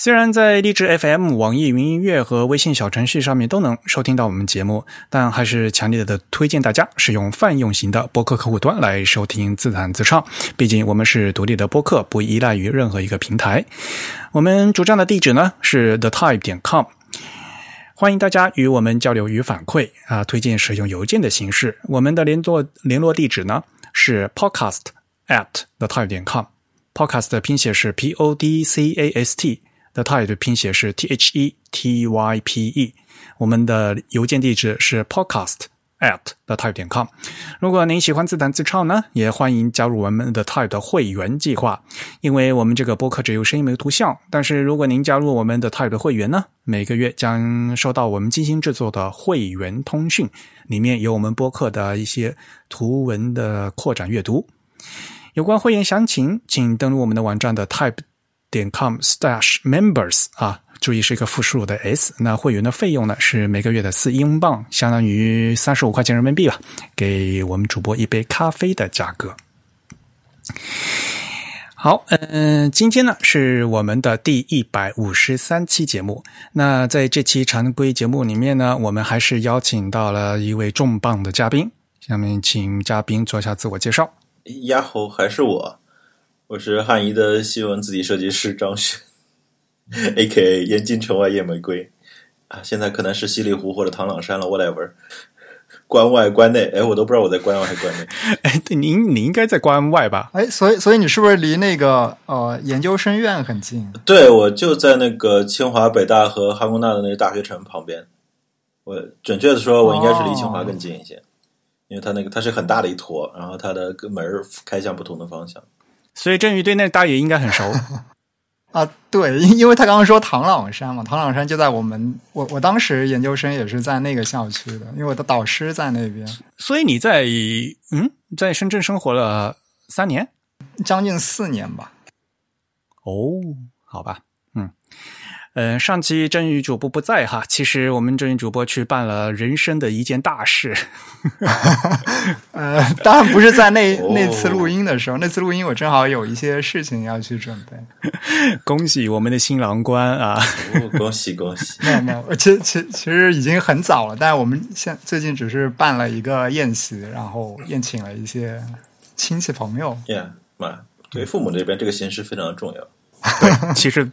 虽然在荔枝 FM、网易云音乐和微信小程序上面都能收听到我们节目，但还是强烈的推荐大家使用泛用型的播客客户端来收听自弹自唱。毕竟我们是独立的播客，不依赖于任何一个平台。我们主站的地址呢是 thetype 点 com，欢迎大家与我们交流与反馈啊，推荐使用邮件的形式。我们的联络联络地址呢是 podcast at thetype 点 com，podcast 的拼写是 p o d c a s t。The Type 的拼写是 T H E T Y P E，我们的邮件地址是 podcast at the type 点 com。如果您喜欢自弹自唱呢，也欢迎加入我们的 Type 的会员计划。因为我们这个播客只有声音没有图像，但是如果您加入我们的 Type 的会员呢，每个月将收到我们精心制作的会员通讯，里面有我们播客的一些图文的扩展阅读。有关会员详情，请登录我们的网站的 Type。点 com slash members 啊，注意是一个复数的 s。那会员的费用呢是每个月的四英镑，相当于三十五块钱人民币吧，给我们主播一杯咖啡的价格。好，嗯，今天呢是我们的第一百五十三期节目。那在这期常规节目里面呢，我们还是邀请到了一位重磅的嘉宾。下面请嘉宾做一下自我介绍。呀吼，还是我。我是汉仪的新闻字体设计师张轩，A.K.A. 燕京城外夜玫瑰啊，现在可能是西里湖或者唐朗山了，whatever。关外关内，哎，我都不知道我在关外还是关内。哎，对，您你应该在关外吧？哎，所以所以你是不是离那个呃研究生院很近？对，我就在那个清华、北大和哈工大的那个大学城旁边。我准确的说，我应该是离清华更近一些，因为它那个它是很大的一坨，然后它的门开向不同的方向。所以振宇对那大爷应该很熟 啊，对，因为他刚刚说唐朗山嘛，唐朗山就在我们我我当时研究生也是在那个校区的，因为我的导师在那边。所以你在嗯，在深圳生活了三年，将近四年吧。哦，好吧。嗯，上期真宇主播不在哈，其实我们真宇主播去办了人生的一件大事。呃，当然不是在那那次录音的时候，那次录音我正好有一些事情要去准备。恭喜我们的新郎官啊！恭喜恭喜！没有没有，其实其其实已经很早了，但是我们现最近只是办了一个宴席，然后宴请了一些亲戚朋友。Yeah，妈，对父母这边这个形式非常的重要。对，其实。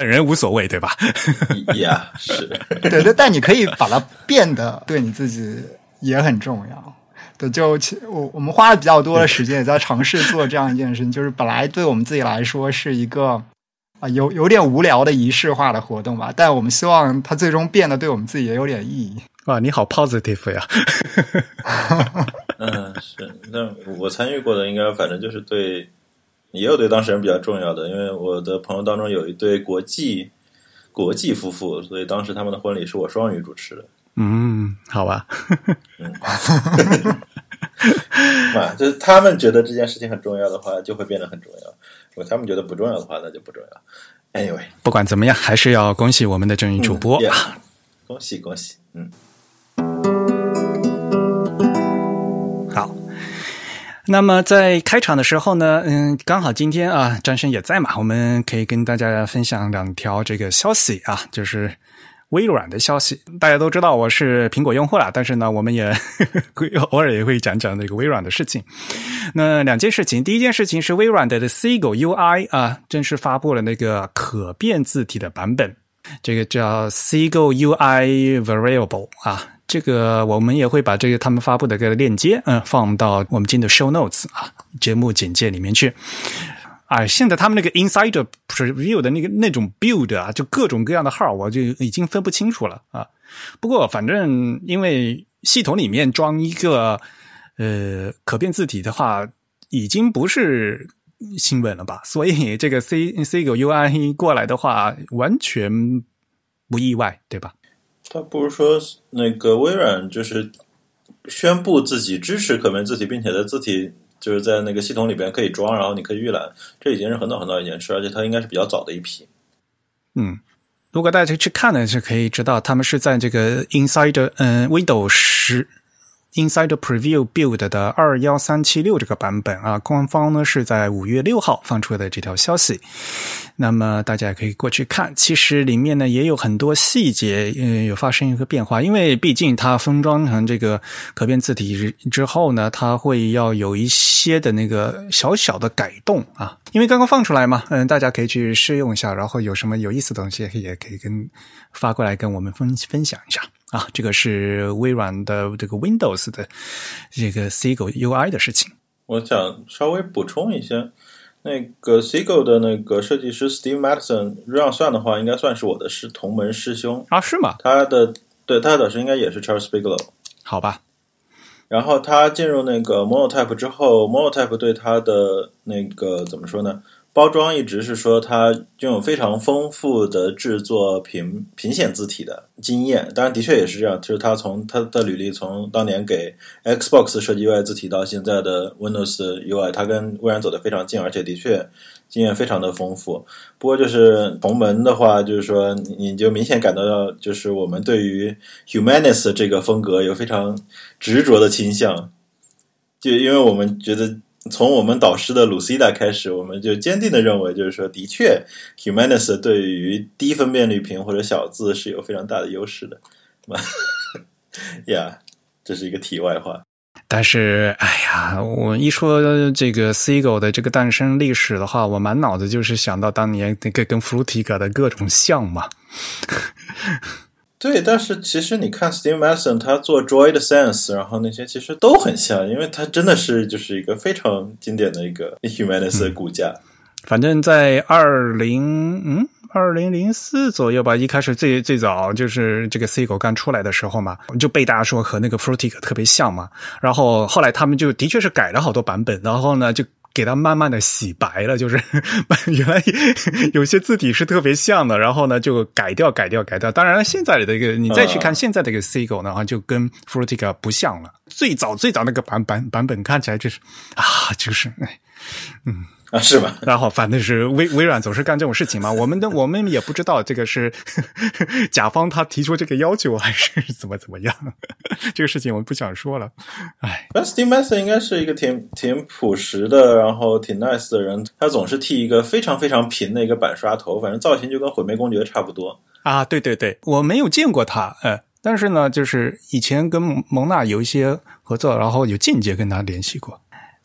本人无所谓，对吧？呀，是 对对，但你可以把它变得对你自己也很重要。对，就我我们花了比较多的时间也在尝试做这样一件事情，就是本来对我们自己来说是一个啊有有点无聊的仪式化的活动吧，但我们希望它最终变得对我们自己也有点意义。哇，你好 positive 呀！嗯，是那我参与过的，应该反正就是对。也有对当事人比较重要的，因为我的朋友当中有一对国际国际夫妇，所以当时他们的婚礼是我双语主持的。嗯，好吧。嗯，啊，就是他们觉得这件事情很重要的话，就会变得很重要；如果他们觉得不重要的话，那就不重要。Anyway，不管怎么样，还是要恭喜我们的正义主播。恭喜恭喜，嗯。那么在开场的时候呢，嗯，刚好今天啊，张生也在嘛，我们可以跟大家分享两条这个消息啊，就是微软的消息。大家都知道我是苹果用户了，但是呢，我们也 会偶尔也会讲讲那个微软的事情。那两件事情，第一件事情是微软的 Seagull UI 啊，正式发布了那个可变字体的版本，这个叫 Seagull UI Variable 啊。这个我们也会把这个他们发布的个链接，嗯，放到我们今天的 show notes 啊，节目简介里面去。啊，现在他们那个 insider preview 的那个那种 build 啊，就各种各样的号，我就已经分不清楚了啊。不过反正因为系统里面装一个呃可变字体的话，已经不是新闻了吧？所以这个 C C 狗 UI 过来的话，完全不意外，对吧？他不是说那个微软就是宣布自己支持可变字体，并且在字体就是在那个系统里边可以装，然后你可以预览，这已经是很早很早一件事，而且它应该是比较早的一批。嗯，如果大家去看呢，是可以知道他们是在这个 Inside 嗯 Windows 十。Inside Preview Build 的二幺三七六这个版本啊，官方呢是在五月六号放出的这条消息。那么大家也可以过去看，其实里面呢也有很多细节，嗯，有发生一个变化。因为毕竟它封装成这个可变字体之后呢，它会要有一些的那个小小的改动啊。因为刚刚放出来嘛，嗯，大家可以去试用一下，然后有什么有意思的东西也可以跟发过来跟我们分分享一下。啊，这个是微软的这个 Windows 的这个 Seagull UI 的事情。我想稍微补充一些，那个 Seagull 的那个设计师 Steve Madison，这样算的话，应该算是我的师同门师兄啊？是吗？他的对他的导师应该也是 Charles Bigelow。好吧。然后他进入那个 Monotype 之后，Monotype 对他的那个怎么说呢？包装一直是说它拥有非常丰富的制作平平显字体的经验，当然的确也是这样。就是他从他的履历，从当年给 Xbox 设计 UI 字体到现在的 Windows UI，他跟微软走得非常近，而且的确经验非常的丰富。不过就是同门的话，就是说你就明显感到到，就是我们对于 Humanis 这个风格有非常执着的倾向，就因为我们觉得。从我们导师的 Lucida 开始，我们就坚定的认为，就是说，的确，Humanis 对于低分辨率屏或者小字是有非常大的优势的。呀，这是一个题外话。但是，哎呀，我一说这个 Seagull 的这个诞生历史的话，我满脑子就是想到当年那个跟 Frutica 的各种像嘛。对，但是其实你看 Steve Madison 他做 Joy 的 Sense，然后那些其实都很像，因为他真的是就是一个非常经典的一个 Humanis 的骨架。反正，在二零嗯二零零四左右吧，一开始最最早就是这个 C 狗刚出来的时候嘛，就被大家说和那个 Frutic 特别像嘛。然后后来他们就的确是改了好多版本，然后呢就。给它慢慢的洗白了，就是原来有些字体是特别像的，然后呢就改掉、改掉、改掉。当然，现在的一个你再去看现在的一个 C 狗呢，就跟 Frutica 不像了。最早最早那个版版版本看起来就是啊，就是哎，嗯。啊，是吧？然后反正是微微软总是干这种事情嘛。我们的我们也不知道这个是 甲方他提出这个要求还是 怎么怎么样。这个事情我们不想说了。哎，Steve Madden 应该是一个挺挺朴实的，然后挺 nice 的人。他总是剃一个非常非常平的一个板刷头，反正造型就跟毁灭公爵差不多。啊，对对对，我没有见过他，呃，但是呢，就是以前跟蒙娜有一些合作，然后有间接跟他联系过。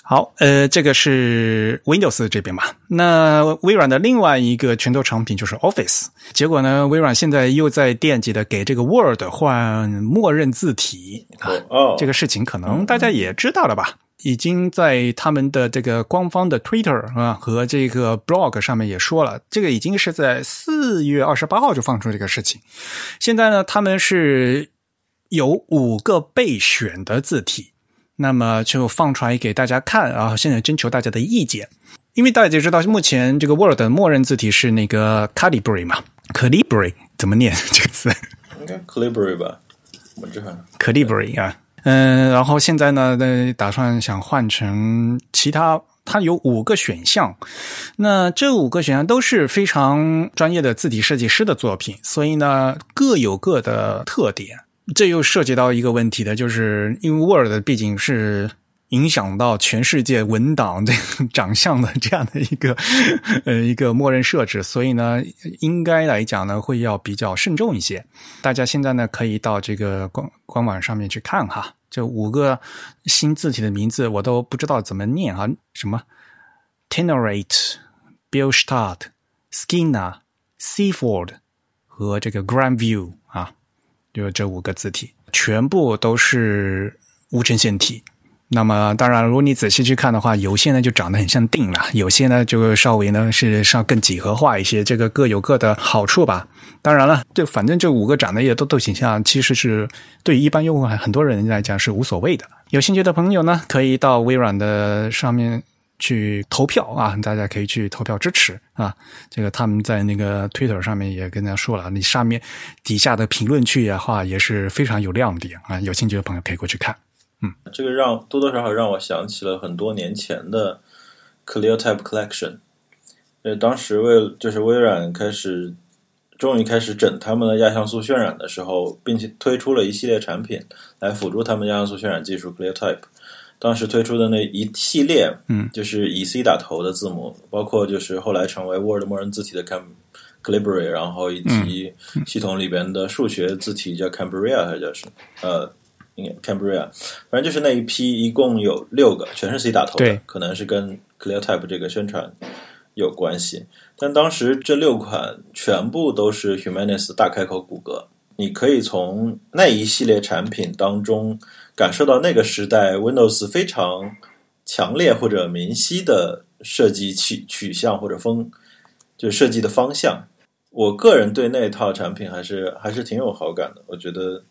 好，呃，这个是 Windows 这边嘛？那微软的另外一个拳头产品就是 Office。结果呢，微软现在又在惦记的给这个 Word 换默认字体啊。哦，这个事情可能大家也知道了吧？已经在他们的这个官方的 Twitter 啊和这个 Blog 上面也说了，这个已经是在四月二十八号就放出这个事情。现在呢，他们是有五个备选的字体。那么就放出来给大家看，然后现在征求大家的意见，因为大家知道目前这个 Word 的默认字体是那个 Calibri 嘛，Calibri 怎么念这个字？应该 Calibri 吧，我这 Calibri 啊，嗯，然后现在呢，打算想换成其他，它有五个选项，那这五个选项都是非常专业的字体设计师的作品，所以呢各有各的特点。这又涉及到一个问题的，就是因为 Word 毕竟是影响到全世界文档这长相的这样的一个 呃一个默认设置，所以呢，应该来讲呢会要比较慎重一些。大家现在呢可以到这个官官网上面去看哈，这五个新字体的名字我都不知道怎么念啊，什么 Tenorate、Billstadt、Skinner、Seaford 和这个 Grandview。就这五个字体，全部都是无衬线体。那么，当然，如果你仔细去看的话，有些呢就长得很像定了，有些呢就稍微呢是稍更几何化一些。这个各有各的好处吧。当然了，就反正这五个长得也都都挺像，其实是对于一般用户很多人来讲是无所谓的。有兴趣的朋友呢，可以到微软的上面。去投票啊！大家可以去投票支持啊！这个他们在那个 Twitter 上面也跟大家说了，你上面底下的评论区的话也是非常有亮点啊！有兴趣的朋友可以过去看。嗯，这个让多多少少让我想起了很多年前的 ClearType Collection。呃，当时为就是微软开始终于开始整他们的亚像素渲染的时候，并且推出了一系列产品来辅助他们亚像素渲染技术 ClearType。当时推出的那一系列，嗯，就是以 C 打头的字母，包括就是后来成为 Word 默认字体的 Cam Calibri，然后以及系统里边的数学字体叫 Cambria 还是叫什么？呃，应该 Cambria，反正就是那一批一共有六个，全是 C 打头的，可能是跟 ClearType 这个宣传有关系。但当时这六款全部都是 Humanis 大开口骨骼，你可以从那一系列产品当中感受到那个时代 Windows 非常强烈或者明晰的设计取取向或者风，就设计的方向。我个人对那套产品还是还是挺有好感的。我觉得，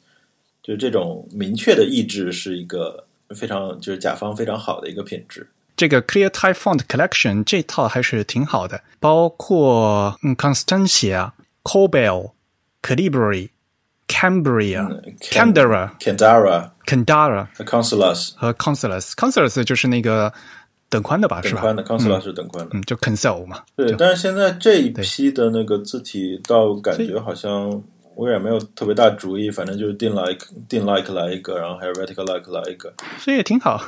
就这种明确的意志是一个非常就是甲方非常好的一个品质。这个 ClearType Font Collection 这套还是挺好的，包括嗯 Constantia、Cobel、Calibri、Cambria、Candera、Candara、Candara Consulas 和 Consulas。Consulas 就是那个等宽的吧，是吧？等宽的 Consulas 是等宽的。嗯，就 Console 嘛。对，但是现在这一批的那个字体，倒感觉好像微软没有特别大主意，反正就是定 like 定 like 来一个，然后还有 vertical like 来一个。所以也挺好。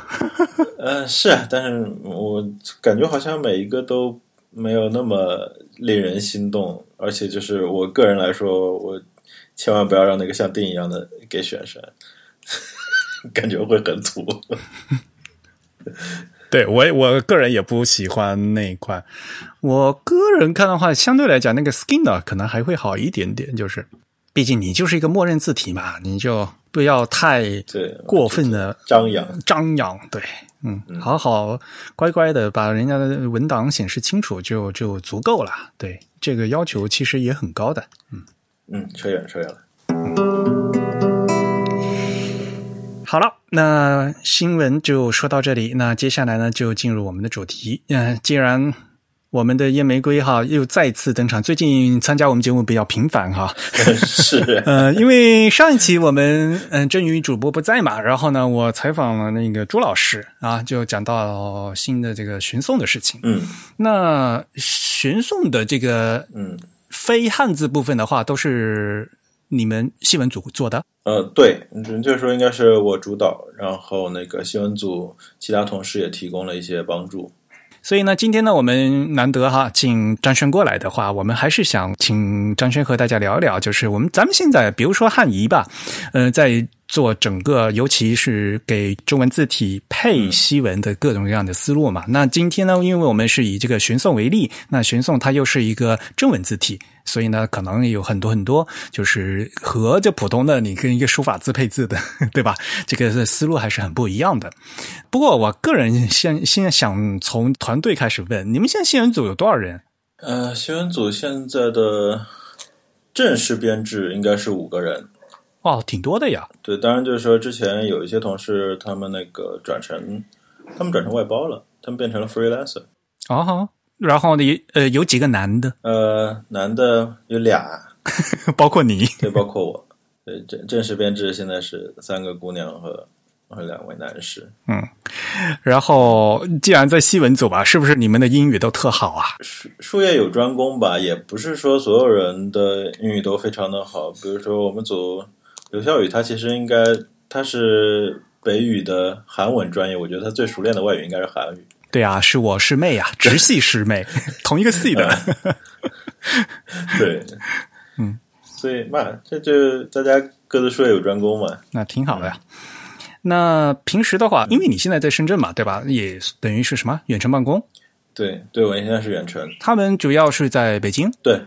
嗯，是啊，但是我感觉好像每一个都没有那么令人心动，而且就是我个人来说，我千万不要让那个像定一样的给选上，感觉会很土。对我我个人也不喜欢那一块。我个人看的话，相对来讲，那个 Skinner 可能还会好一点点，就是毕竟你就是一个默认字体嘛，你就不要太，过分的张扬。张扬。对，嗯，好好乖乖的把人家的文档显示清楚就就足够了。对，这个要求其实也很高的。嗯，扯远扯远了。好了，那新闻就说到这里。那接下来呢，就进入我们的主题。嗯、既然我们的烟玫瑰哈又再次登场，最近参加我们节目比较频繁哈。是，呃，因为上一期我们嗯振宇主播不在嘛，然后呢，我采访了那个朱老师啊，就讲到新的这个寻送的事情。嗯那寻送的这个嗯。非汉字部分的话，都是你们新闻组做的。呃，对，准确说应该是我主导，然后那个新闻组其他同事也提供了一些帮助。所以呢，今天呢，我们难得哈，请张轩过来的话，我们还是想请张轩和大家聊一聊，就是我们咱们现在，比如说汉仪吧，呃，在做整个，尤其是给中文字体配西文的各种各样的思路嘛。那今天呢，因为我们是以这个玄颂为例，那玄颂它又是一个中文字体。所以呢，可能有很多很多，就是和这普通的你跟一个书法字配字的，对吧？这个思路还是很不一样的。不过，我个人现现在想从团队开始问，你们现在新闻组有多少人？呃，新闻组现在的正式编制应该是五个人。哦，挺多的呀。对，当然就是说，之前有一些同事他们那个转成，他们转成外包了，他们变成了 freelancer。哦，然后呢，呃，有几个男的，呃，男的有俩，包括你。对，包括我。对，正正式编制现在是三个姑娘和和两位男士。嗯，然后既然在西文组吧，是不是你们的英语都特好啊？术术业有专攻吧，也不是说所有人的英语都非常的好。比如说我们组刘笑宇，他其实应该他是北语的韩文专业，我觉得他最熟练的外语应该是韩语。对啊，是我师妹啊，直系师妹，同一个系的。对，嗯，所以嘛，这就大家各自术业有专攻嘛。那挺好的呀。那平时的话，因为你现在在深圳嘛，对吧？也等于是什么远程办公？对，对我现在是远程。他们主要是在北京。对，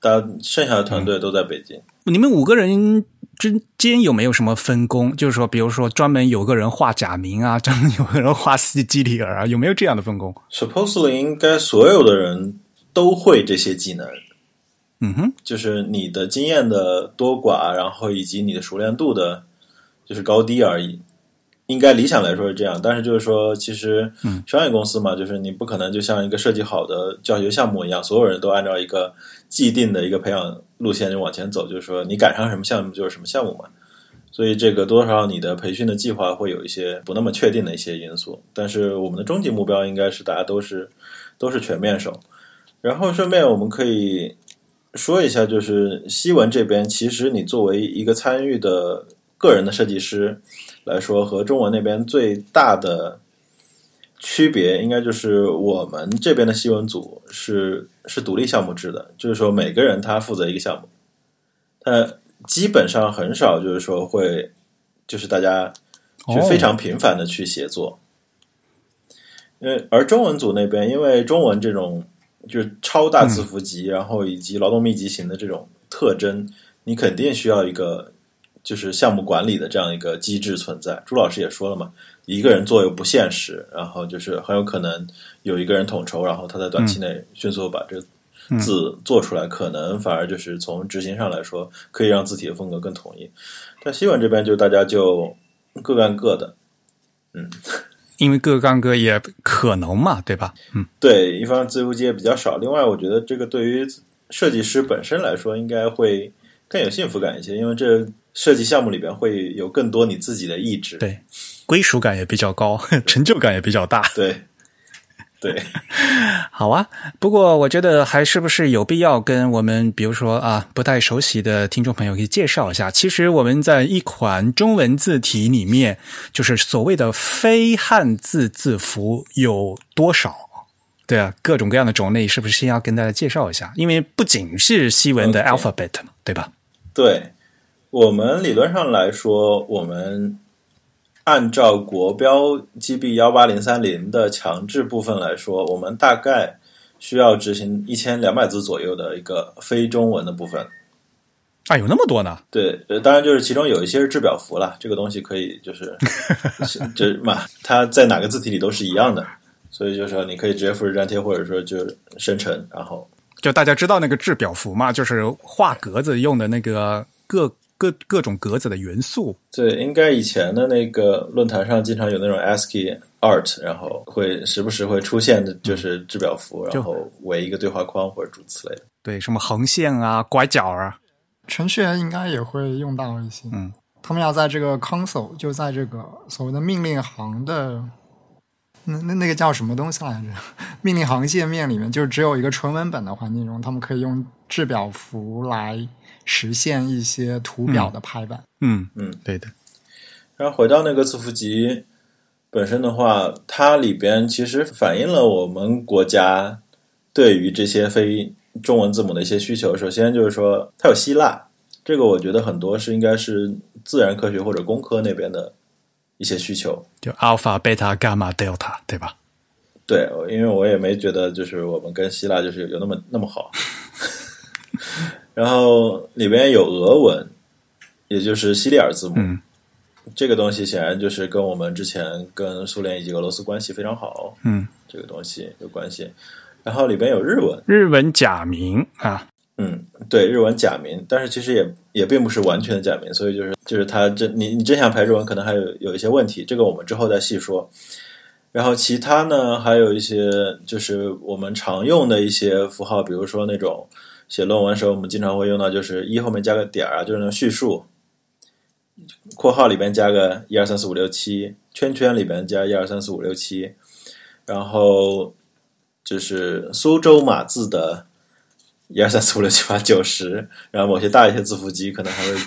大剩下的团队都在北京。你们五个人之间有没有什么分工？就是说，比如说专门有个人画假名啊，专门有个人画西基里尔啊，有没有这样的分工？Supposedly 应该所有的人都会这些技能。嗯哼，就是你的经验的多寡，然后以及你的熟练度的，就是高低而已。应该理想来说是这样，但是就是说，其实嗯商业公司嘛，就是你不可能就像一个设计好的教学项目一样，所有人都按照一个既定的一个培养路线就往前走，就是说你赶上什么项目就是什么项目嘛。所以这个多少你的培训的计划会有一些不那么确定的一些因素。但是我们的终极目标应该是大家都是都是全面手。然后顺便我们可以说一下，就是西文这边，其实你作为一个参与的个人的设计师来说，和中文那边最大的区别，应该就是我们这边的西文组是是独立项目制的，就是说每个人他负责一个项目，他基本上很少就是说会就是大家去非常频繁的去协作。因为而中文组那边，因为中文这种就是超大字符集，然后以及劳动密集型的这种特征，你肯定需要一个就是项目管理的这样一个机制存在。朱老师也说了嘛，一个人做又不现实，然后就是很有可能有一个人统筹，然后他在短期内迅速把这个字做出来，可能反而就是从执行上来说，可以让字体的风格更统一。但西文这边就大家就各干各的，嗯。因为各干各也可能嘛，对吧？嗯，对，一方面自由基也比较少，另外我觉得这个对于设计师本身来说，应该会更有幸福感一些，因为这设计项目里边会有更多你自己的意志，对，归属感也比较高，成就感也比较大，对。对，好啊。不过我觉得还是不是有必要跟我们，比如说啊，不太熟悉的听众朋友，可以介绍一下。其实我们在一款中文字体里面，就是所谓的非汉字字符有多少？对啊，各种各样的种类，是不是先要跟大家介绍一下？因为不仅是西文的 alphabet 嘛，对吧？对我们理论上来说，我们。按照国标 GB 幺八零三零的强制部分来说，我们大概需要执行一千两百字左右的一个非中文的部分。啊，有那么多呢？对，呃，当然就是其中有一些是制表符了，这个东西可以就是 就是嘛，它在哪个字体里都是一样的，所以就是说你可以直接复制粘贴，或者说就生成，然后就大家知道那个制表符嘛，就是画格子用的那个各。各各种格子的元素，对，应该以前的那个论坛上经常有那种 ASCII art，然后会时不时会出现的，就是制表符，然后围一个对话框或者诸此类的。对，什么横线啊、拐角啊，程序员应该也会用到一些。嗯，他们要在这个 console，就在这个所谓的命令行的那那那个叫什么东西来着？命令行界面里面，就只有一个纯文本的环境中，他们可以用制表符来。实现一些图表的排版，嗯嗯，对的。然后回到那个字符集本身的话，它里边其实反映了我们国家对于这些非中文字母的一些需求。首先就是说，它有希腊，这个我觉得很多是应该是自然科学或者工科那边的一些需求，就 alpha、beta、gamma、delta，对吧？对，因为我也没觉得就是我们跟希腊就是有那么那么好。然后里边有俄文，也就是西里尔字母，这个东西显然就是跟我们之前跟苏联以及俄罗斯关系非常好，嗯，这个东西有关系。然后里边有日文，日文假名啊，嗯，对，日文假名，但是其实也也并不是完全的假名，所以就是就是它真你你真想排日文，可能还有有一些问题，这个我们之后再细说。然后其他呢，还有一些就是我们常用的一些符号，比如说那种。写论文的时候，我们经常会用到，就是一后面加个点儿啊，就是那种叙述。括号里边加个一二三四五六七，圈圈里边加一二三四五六七，然后就是苏州码字的一二三四五六七八九十，然后某些大一些字符集可能还会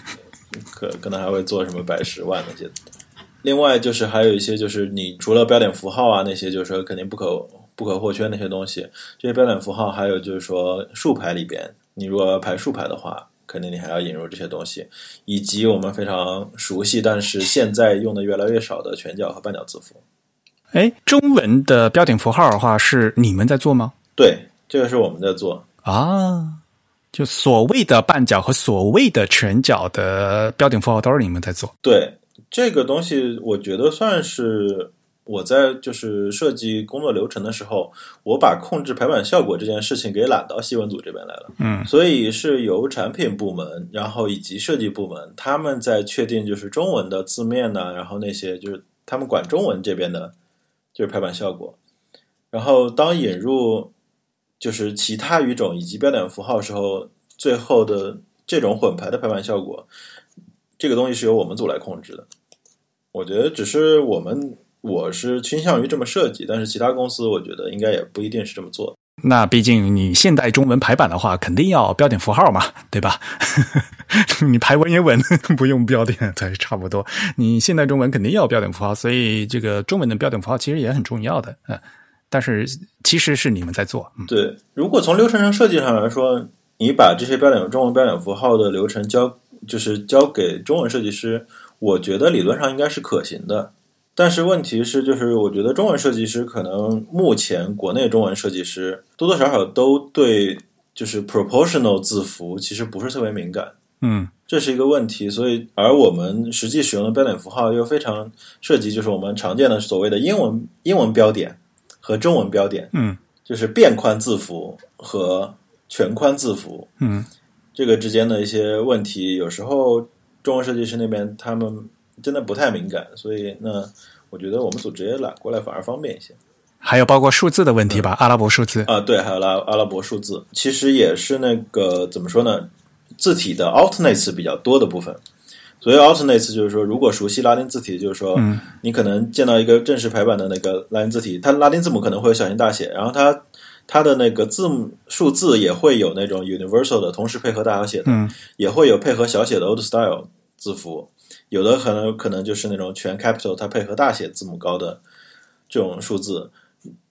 可可能还会做什么百十万那些。另外就是还有一些就是你除了标点符号啊那些，就是说肯定不可。不可或缺那些东西，这些标点符号，还有就是说竖排里边，你如果要排竖排的话，肯定你还要引入这些东西，以及我们非常熟悉但是现在用的越来越少的全角和半角字符。哎，中文的标点符号的话，是你们在做吗？对，这个是我们在做啊。就所谓的半角和所谓的全角的标点符号都是你们在做。对，这个东西我觉得算是。我在就是设计工作流程的时候，我把控制排版效果这件事情给揽到西文组这边来了。嗯，所以是由产品部门，然后以及设计部门，他们在确定就是中文的字面呢，然后那些就是他们管中文这边的，就是排版效果。然后当引入就是其他语种以及标点符号时候，最后的这种混排的排版效果。这个东西是由我们组来控制的。我觉得只是我们我是倾向于这么设计，但是其他公司我觉得应该也不一定是这么做。那毕竟你现代中文排版的话，肯定要标点符号嘛，对吧？你排文言文 不用标点才差不多。你现代中文肯定要标点符号，所以这个中文的标点符号其实也很重要的。嗯，但是其实是你们在做。嗯，对，如果从流程上设计上来说，你把这些标点中文标点符号的流程交，就是交给中文设计师，我觉得理论上应该是可行的。但是问题是，就是我觉得中文设计师可能目前国内中文设计师多多少少都对就是 proportional 字符其实不是特别敏感，嗯，这是一个问题。所以，而我们实际使用的标点符号又非常涉及，就是我们常见的所谓的英文英文标点和中文标点，嗯。就是变宽字符和全宽字符，嗯。这个之间的一些问题，有时候中文设计师那边他们真的不太敏感，所以那我觉得我们组直接揽过来反而方便一些还有包括数字的问题吧，阿拉伯数字。啊。对，还有拉阿拉伯数字，其实也是那个怎么说呢？字体的 alternates 比较多的部分。所以 alternates 就是说，如果熟悉拉丁字体，就是说，嗯你可能见到一个正式排版的那个拉丁字体，它拉丁字母可能会有小型大写，然后它它的那个字母数字也会有那种 universal 的，同时配合大小写的，嗯也会有配合小写的 old style 字符，有的可能可能就是那种全 capital，它配合大写字母高的这种数字，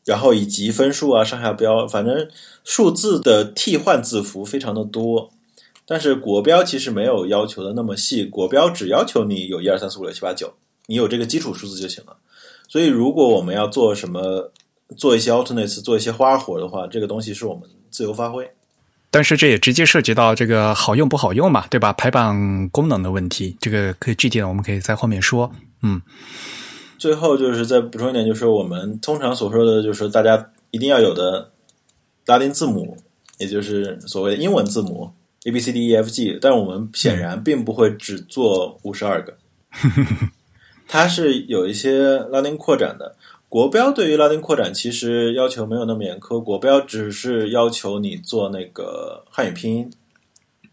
然后以及分数啊、上下标，反正数字的替换字符非常的多。但是国标其实没有要求的那么细，国标只要求你有一二三四五六七八九，你有这个基础数字就行了。所以如果我们要做什么，做一些 alternates，做一些花活的话，这个东西是我们自由发挥。但是这也直接涉及到这个好用不好用嘛，对吧？排版功能的问题，这个可以具体的我们可以在后面说。嗯最后就是再补充一点，就是我们通常所说的，就是大家一定要有的拉丁字母，也就是所谓的英文字母 A B C D E F G，但我们显然并不会只做五十二个，它是有一些拉丁扩展的。国标对于拉丁扩展其实要求没有那么严苛，国标只是要求你做那个汉语拼音，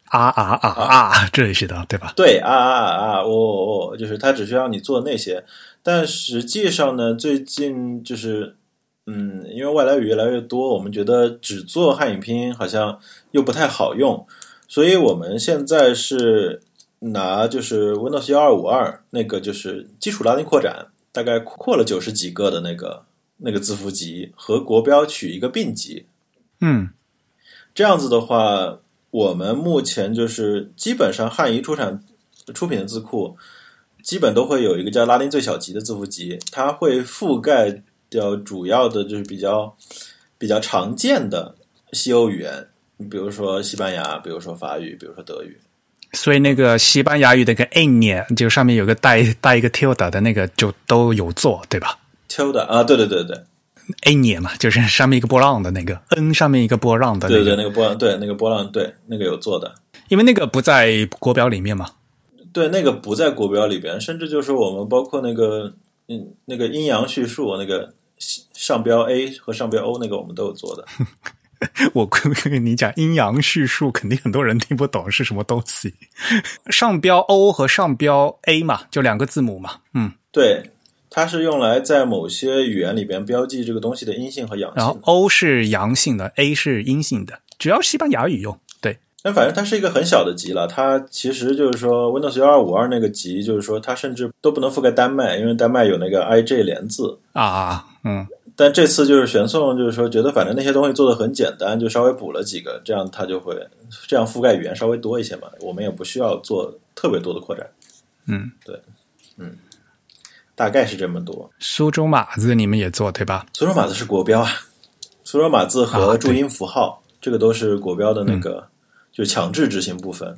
啊啊啊啊，这里是的，对吧？对啊啊啊啊，哦哦哦，就是它只需要你做那些，但实际上呢，最近就是，嗯，因为外来语越来越多，我们觉得只做汉语拼音好像又不太好用，所以我们现在是拿就是 Windows 幺二五二那个就是基础拉丁扩展，大概扩了九十几个的那个那个字符集和国标取一个并集，嗯这样子的话，我们目前就是基本上汉仪出产出品的字库，基本都会有一个叫拉丁最小级的字符集，它会覆盖掉主要的就是比较比较常见的西欧语言，比如说西班牙，比如说法语，比如说德语。所以那个西班牙语的那个 a n 就上面有个带带一个 tilde 的那个，就都有做，对吧 tilde 啊，对对对对 a n 嘛，就是上面一个波浪的那个 n 上面一个波浪的那个，对对，那个波浪，对那个波浪，对那个有做的。因为那个不在国标里面嘛。对，那个不在国标里边，甚至就是我们包括那个嗯那个阴阳叙述那个上标 A 和上标 O 那个我们都有做的。我跟你讲，阴阳叙述肯定很多人听不懂是什么东西。上标 O 和上标 A 嘛，就两个字母嘛。嗯，对，它是用来在某些语言里边标记这个东西的阴性和阳然后性的。O 是阳性的，A 是阴性的，主要西班牙语用。对，但反正它是一个很小的级了，它其实就是说 Windows 幺二五二那个级，就是说它甚至都不能覆盖丹麦，因为丹麦有那个 IJ 连字。啊，嗯，但这次就是玄宋，就是说觉得反正那些东西做的很简单，就稍微补了几个，这样它就会这样覆盖语言稍微多一些嘛。我们也不需要做特别多的扩展，嗯，对，嗯，大概是这么多。苏州码字你们也做对吧？苏州码字是国标啊，苏州码字和注音符号、这个都是国标的那个，就强制执行部分。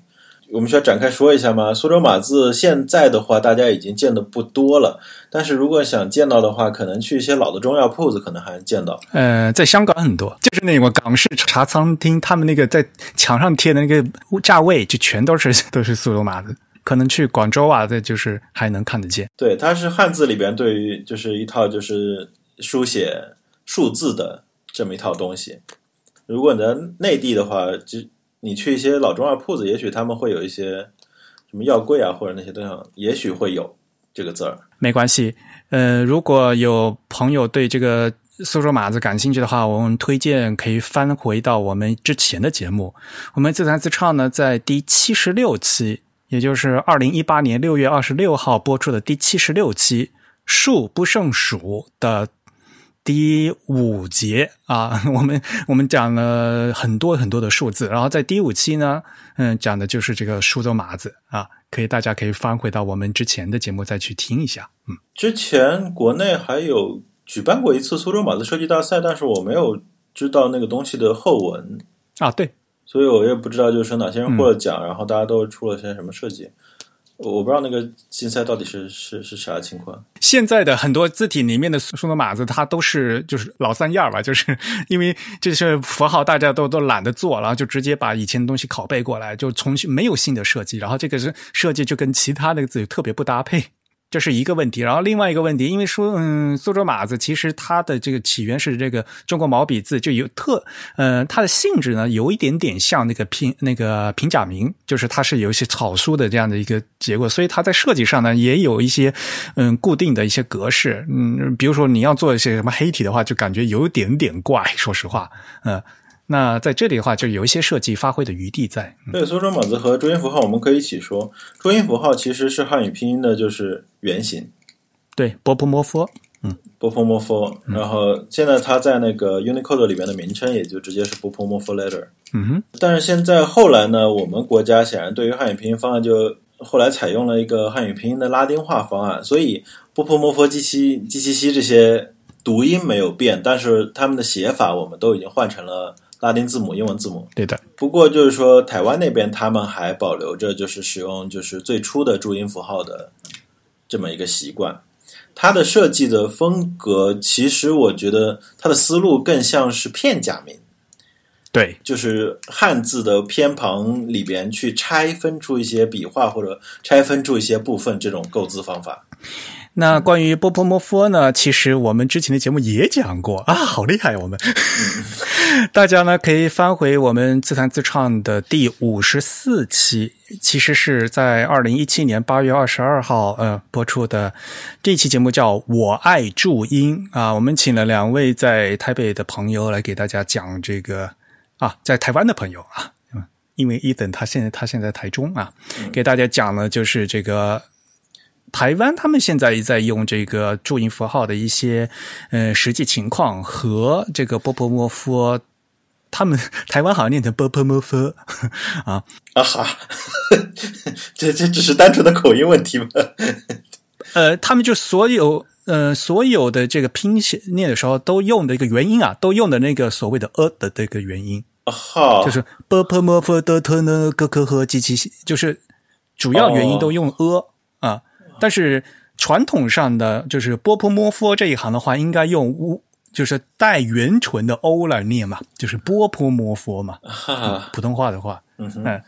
我们需要展开说一下吗？苏州码字现在的话，大家已经见的不多了，但是如果想见到的话，可能去一些老的中药铺子，可能还能见到。呃，在香港很多，就是那个港式茶餐厅，他们那个在墙上贴的那个价位，就全都是 都是苏州码字。可能去广州啊，这就是还能看得见。对，它是汉字里边对于就是一套就是书写数字的这么一套东西。如果你在内地的话，就你去一些老中药铺子，也许他们会有一些什么药柜啊或者那些东西，也许会有这个字儿。没关系，呃，如果有朋友对这个苏州码子感兴趣的话，我们推荐可以翻回到我们之前的节目。我们自弹自唱呢，在第七十六期，也就是二零一八年六月二十六号播出的第七十六期《数不胜数》的第五节啊，我们我们讲了很多很多的数字，然后在第五期呢，嗯，讲的就是这个苏州码子啊，可以大家可以翻回到我们之前的节目再去听一下，嗯。之前国内还有举办过一次苏州码子设计大赛，但是我没有知道那个东西的后文，啊，对，所以我也不知道就是说哪些人获了奖，然后大家都出了些什么设计。我我不知道那个竞赛到底是是是啥情况。现在的很多字体里面的数字码子，它都是就是老三样吧，就是因为这些符号大家都都懒得做，然后就直接把以前的东西拷贝过来，就重新没有新的设计，然后这个是设计就跟其他那个字特别不搭配。这是一个问题，然后另外一个问题，因为说，嗯，苏州码子其实它的这个起源是这个中国毛笔字，就有特，呃，它的性质呢有一点点像那个平那个平假名，就是它是有一些草书的这样的一个结果，所以它在设计上呢也有一些嗯固定的一些格式，嗯，比如说你要做一些什么黑体的话，就感觉有点点怪，说实话，嗯。那在这里的话，就有一些设计发挥的余地在。对，苏州码子和中音符号，我们可以一起说。中音符号其实是汉语拼音的，就是原型。对，波普摩佛，嗯，波普摩佛。然后现在它在那个 Unicode 里面的名称，也就直接是波普摩佛 letter。嗯哼。但是现在后来呢，我们国家显然对于汉语拼音方案，就后来采用了一个汉语拼音的拉丁化方案，所以波普摩佛 G 七 G 七七这些读音没有变，但是他们的写法我们都已经换成了。拉丁字母、英文字母，对的。不过就是说，台湾那边他们还保留着就是使用就是最初的注音符号的这么一个习惯。它的设计的风格，其实我觉得它的思路更像是片假名，对，就是汉字的偏旁里边去拆分出一些笔画或者拆分出一些部分这种构字方法。那关于波波摩夫呢？其实我们之前的节目也讲过啊，好厉害！我们 大家呢可以翻回我们自弹自唱的第五十四期，其实是在二零一七年八月二十二号呃播出的这期节目，叫《我爱注音》啊。我们请了两位在台北的朋友来给大家讲这个啊，在台湾的朋友啊，因为伊等他现在他现在台中啊，给大家讲了就是这个。台湾他们现在也在用这个注音符号的一些呃实际情况和这个波波摩佛，他们台湾好像念成波波摩佛 啊。啊哈，这这只是单纯的口音问题吗？呃，他们就所有呃所有的这个拼写念的时候都用的一个元音啊，都用的那个所谓的呃的这个元音啊哈，就是波波摩佛的特呢咯咯和及其，就是主要原因都用呃啊。但是传统上的就是波普摩佛这一行的话，应该用乌，就是带元唇的 o 来念嘛，就是波婆摩佛嘛。普通话的话，嗯，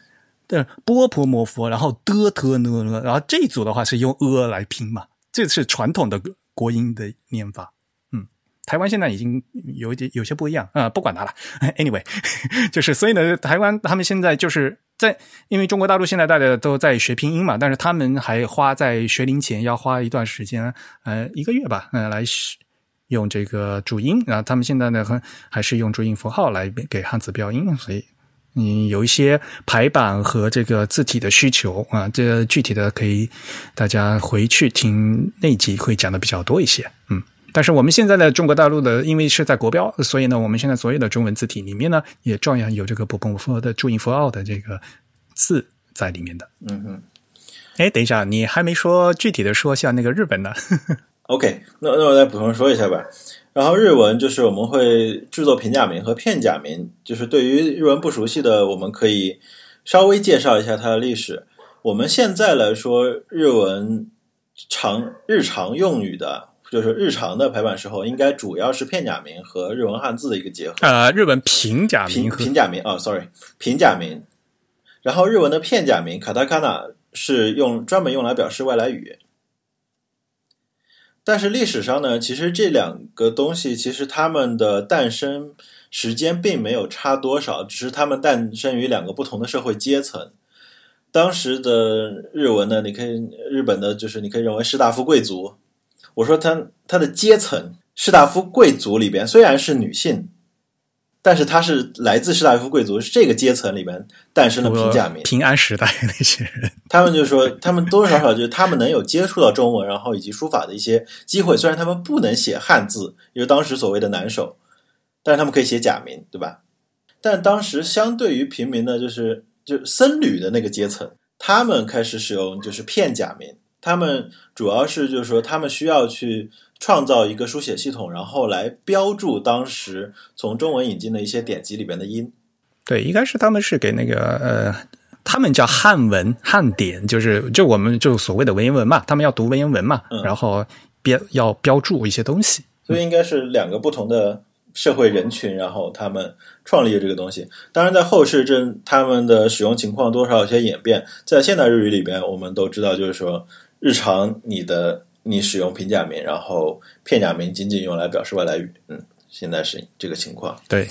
对，波婆摩佛，然后的特呢，然后这一组的话是用呃来拼嘛，这是传统的国音的念法。台湾现在已经有一点有些不一样啊，不管它了。Anyway，就是所以呢，台湾他们现在就是。在，因为中国大陆现在大家都在学拼音嘛，但是他们还花在学龄前要花一段时间，呃，一个月吧，嗯，来用这个注音啊。他们现在呢，还还是用注音符号来给汉字标音，所以你有一些排版和这个字体的需求啊。这具体的可以大家回去听那集会讲的比较多一些，嗯。但是我们现在的中国大陆的，因为是在国标，所以呢，我们现在所有的中文字体里面呢，也照样有这个波波佛的注音符号的这个字在里面的。嗯嗯。哎，等一下，你还没说具体的说像那个日本呢。OK，那那我再补充说一下吧。然后日文就是我们会制作平假名和片假名，就是对于日文不熟悉的，我们可以稍微介绍一下它的历史。我们现在来说日文常日常用语的。就是日常的排版时候，应该主要是片假名和日文汉字的一个结合。呃，日文平假名平平假名啊，sorry，平假名。然后日文的片假名卡塔卡纳是用专门用来表示外来语。但是历史上呢，其实这两个东西其实它们的诞生时间并没有差多少，只是它们诞生于两个不同的社会阶层。当时的日文呢，你可以日本的就是你可以认为士大夫贵族。我说他他的阶层，士大夫贵族里边虽然是女性，但是她是来自士大夫贵族是这个阶层里边诞生的平假名。平安时代那些人，他们就说他们多多少少就是他们能有接触到中文，然后以及书法的一些机会。虽然他们不能写汉字，因为当时所谓的难手，但是他们可以写假名，对吧？但当时相对于平民呢，就是就僧侣的那个阶层，他们开始使用就是片假名。他们主要是就是说，他们需要去创造一个书写系统，然后来标注当时从中文引进的一些典籍里边的音。对，应该是他们是给那个呃，他们叫汉文汉典，就是就我们就所谓的文言文嘛，他们要读文言文嘛，然后标要标注一些东西，所以应该是两个不同的社会人群，然后他们创立了这个东西。当然，在后世这他们的使用情况多少有些演变，在现代日语里边，我们都知道，就是说。日常你的你使用平假名，然后片假名仅仅用来表示外来语，嗯，现在是这个情况。对，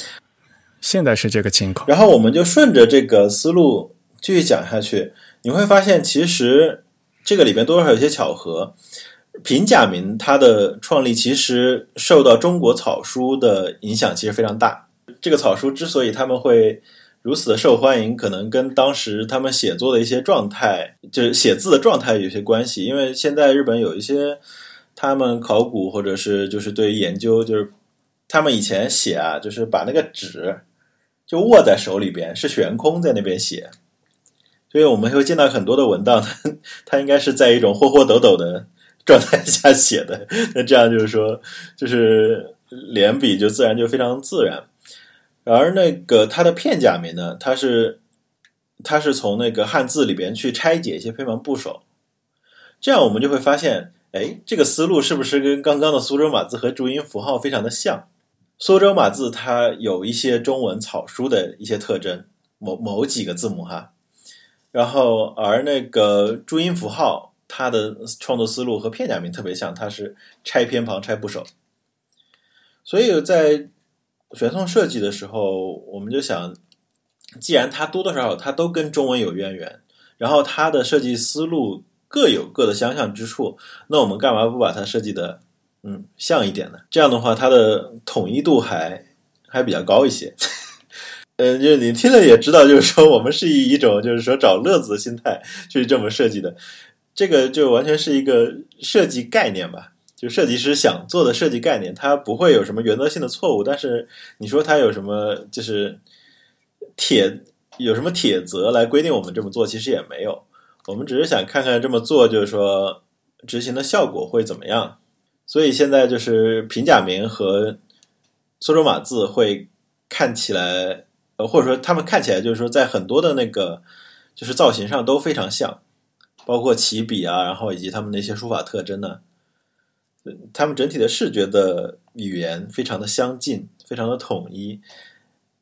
现在是这个情况。然后我们就顺着这个思路继续讲下去，你会发现其实这个里边多多少有些巧合。平假名它的创立其实受到中国草书的影响，其实非常大。这个草书之所以他们会。如此的受欢迎，可能跟当时他们写作的一些状态，就是写字的状态有些关系。因为现在日本有一些他们考古或者是就是对研究，就是他们以前写啊，就是把那个纸就握在手里边，是悬空在那边写，所以我们会见到很多的文档，它它应该是在一种霍霍抖抖的状态下写的。那这样就是说，就是连笔就自然就非常自然。而那个它的片假名呢，它是它是从那个汉字里边去拆解一些偏旁部首，这样我们就会发现，哎，这个思路是不是跟刚刚的苏州码字和注音符号非常的像？苏州码字它有一些中文草书的一些特征，某某几个字母哈，然后而那个注音符号它的创作思路和片假名特别像，它是拆偏旁拆部首，所以在。玄宋设计的时候，我们就想，既然它多多少少它都跟中文有渊源，然后它的设计思路各有各的相像之处，那我们干嘛不把它设计的嗯像一点呢？这样的话，它的统一度还还比较高一些。嗯，就是你听了也知道，就是说我们是以一种就是说找乐子的心态去这么设计的，这个就完全是一个设计概念吧。就设计师想做的设计概念，它不会有什么原则性的错误。但是你说它有什么就是铁有什么铁则来规定我们这么做，其实也没有。我们只是想看看这么做，就是说执行的效果会怎么样。所以现在就是平假名和苏州码字会看起来，呃，或者说他们看起来就是说在很多的那个就是造型上都非常像，包括起笔啊，然后以及他们那些书法特征呢。他们整体的视觉的语言非常的相近，非常的统一。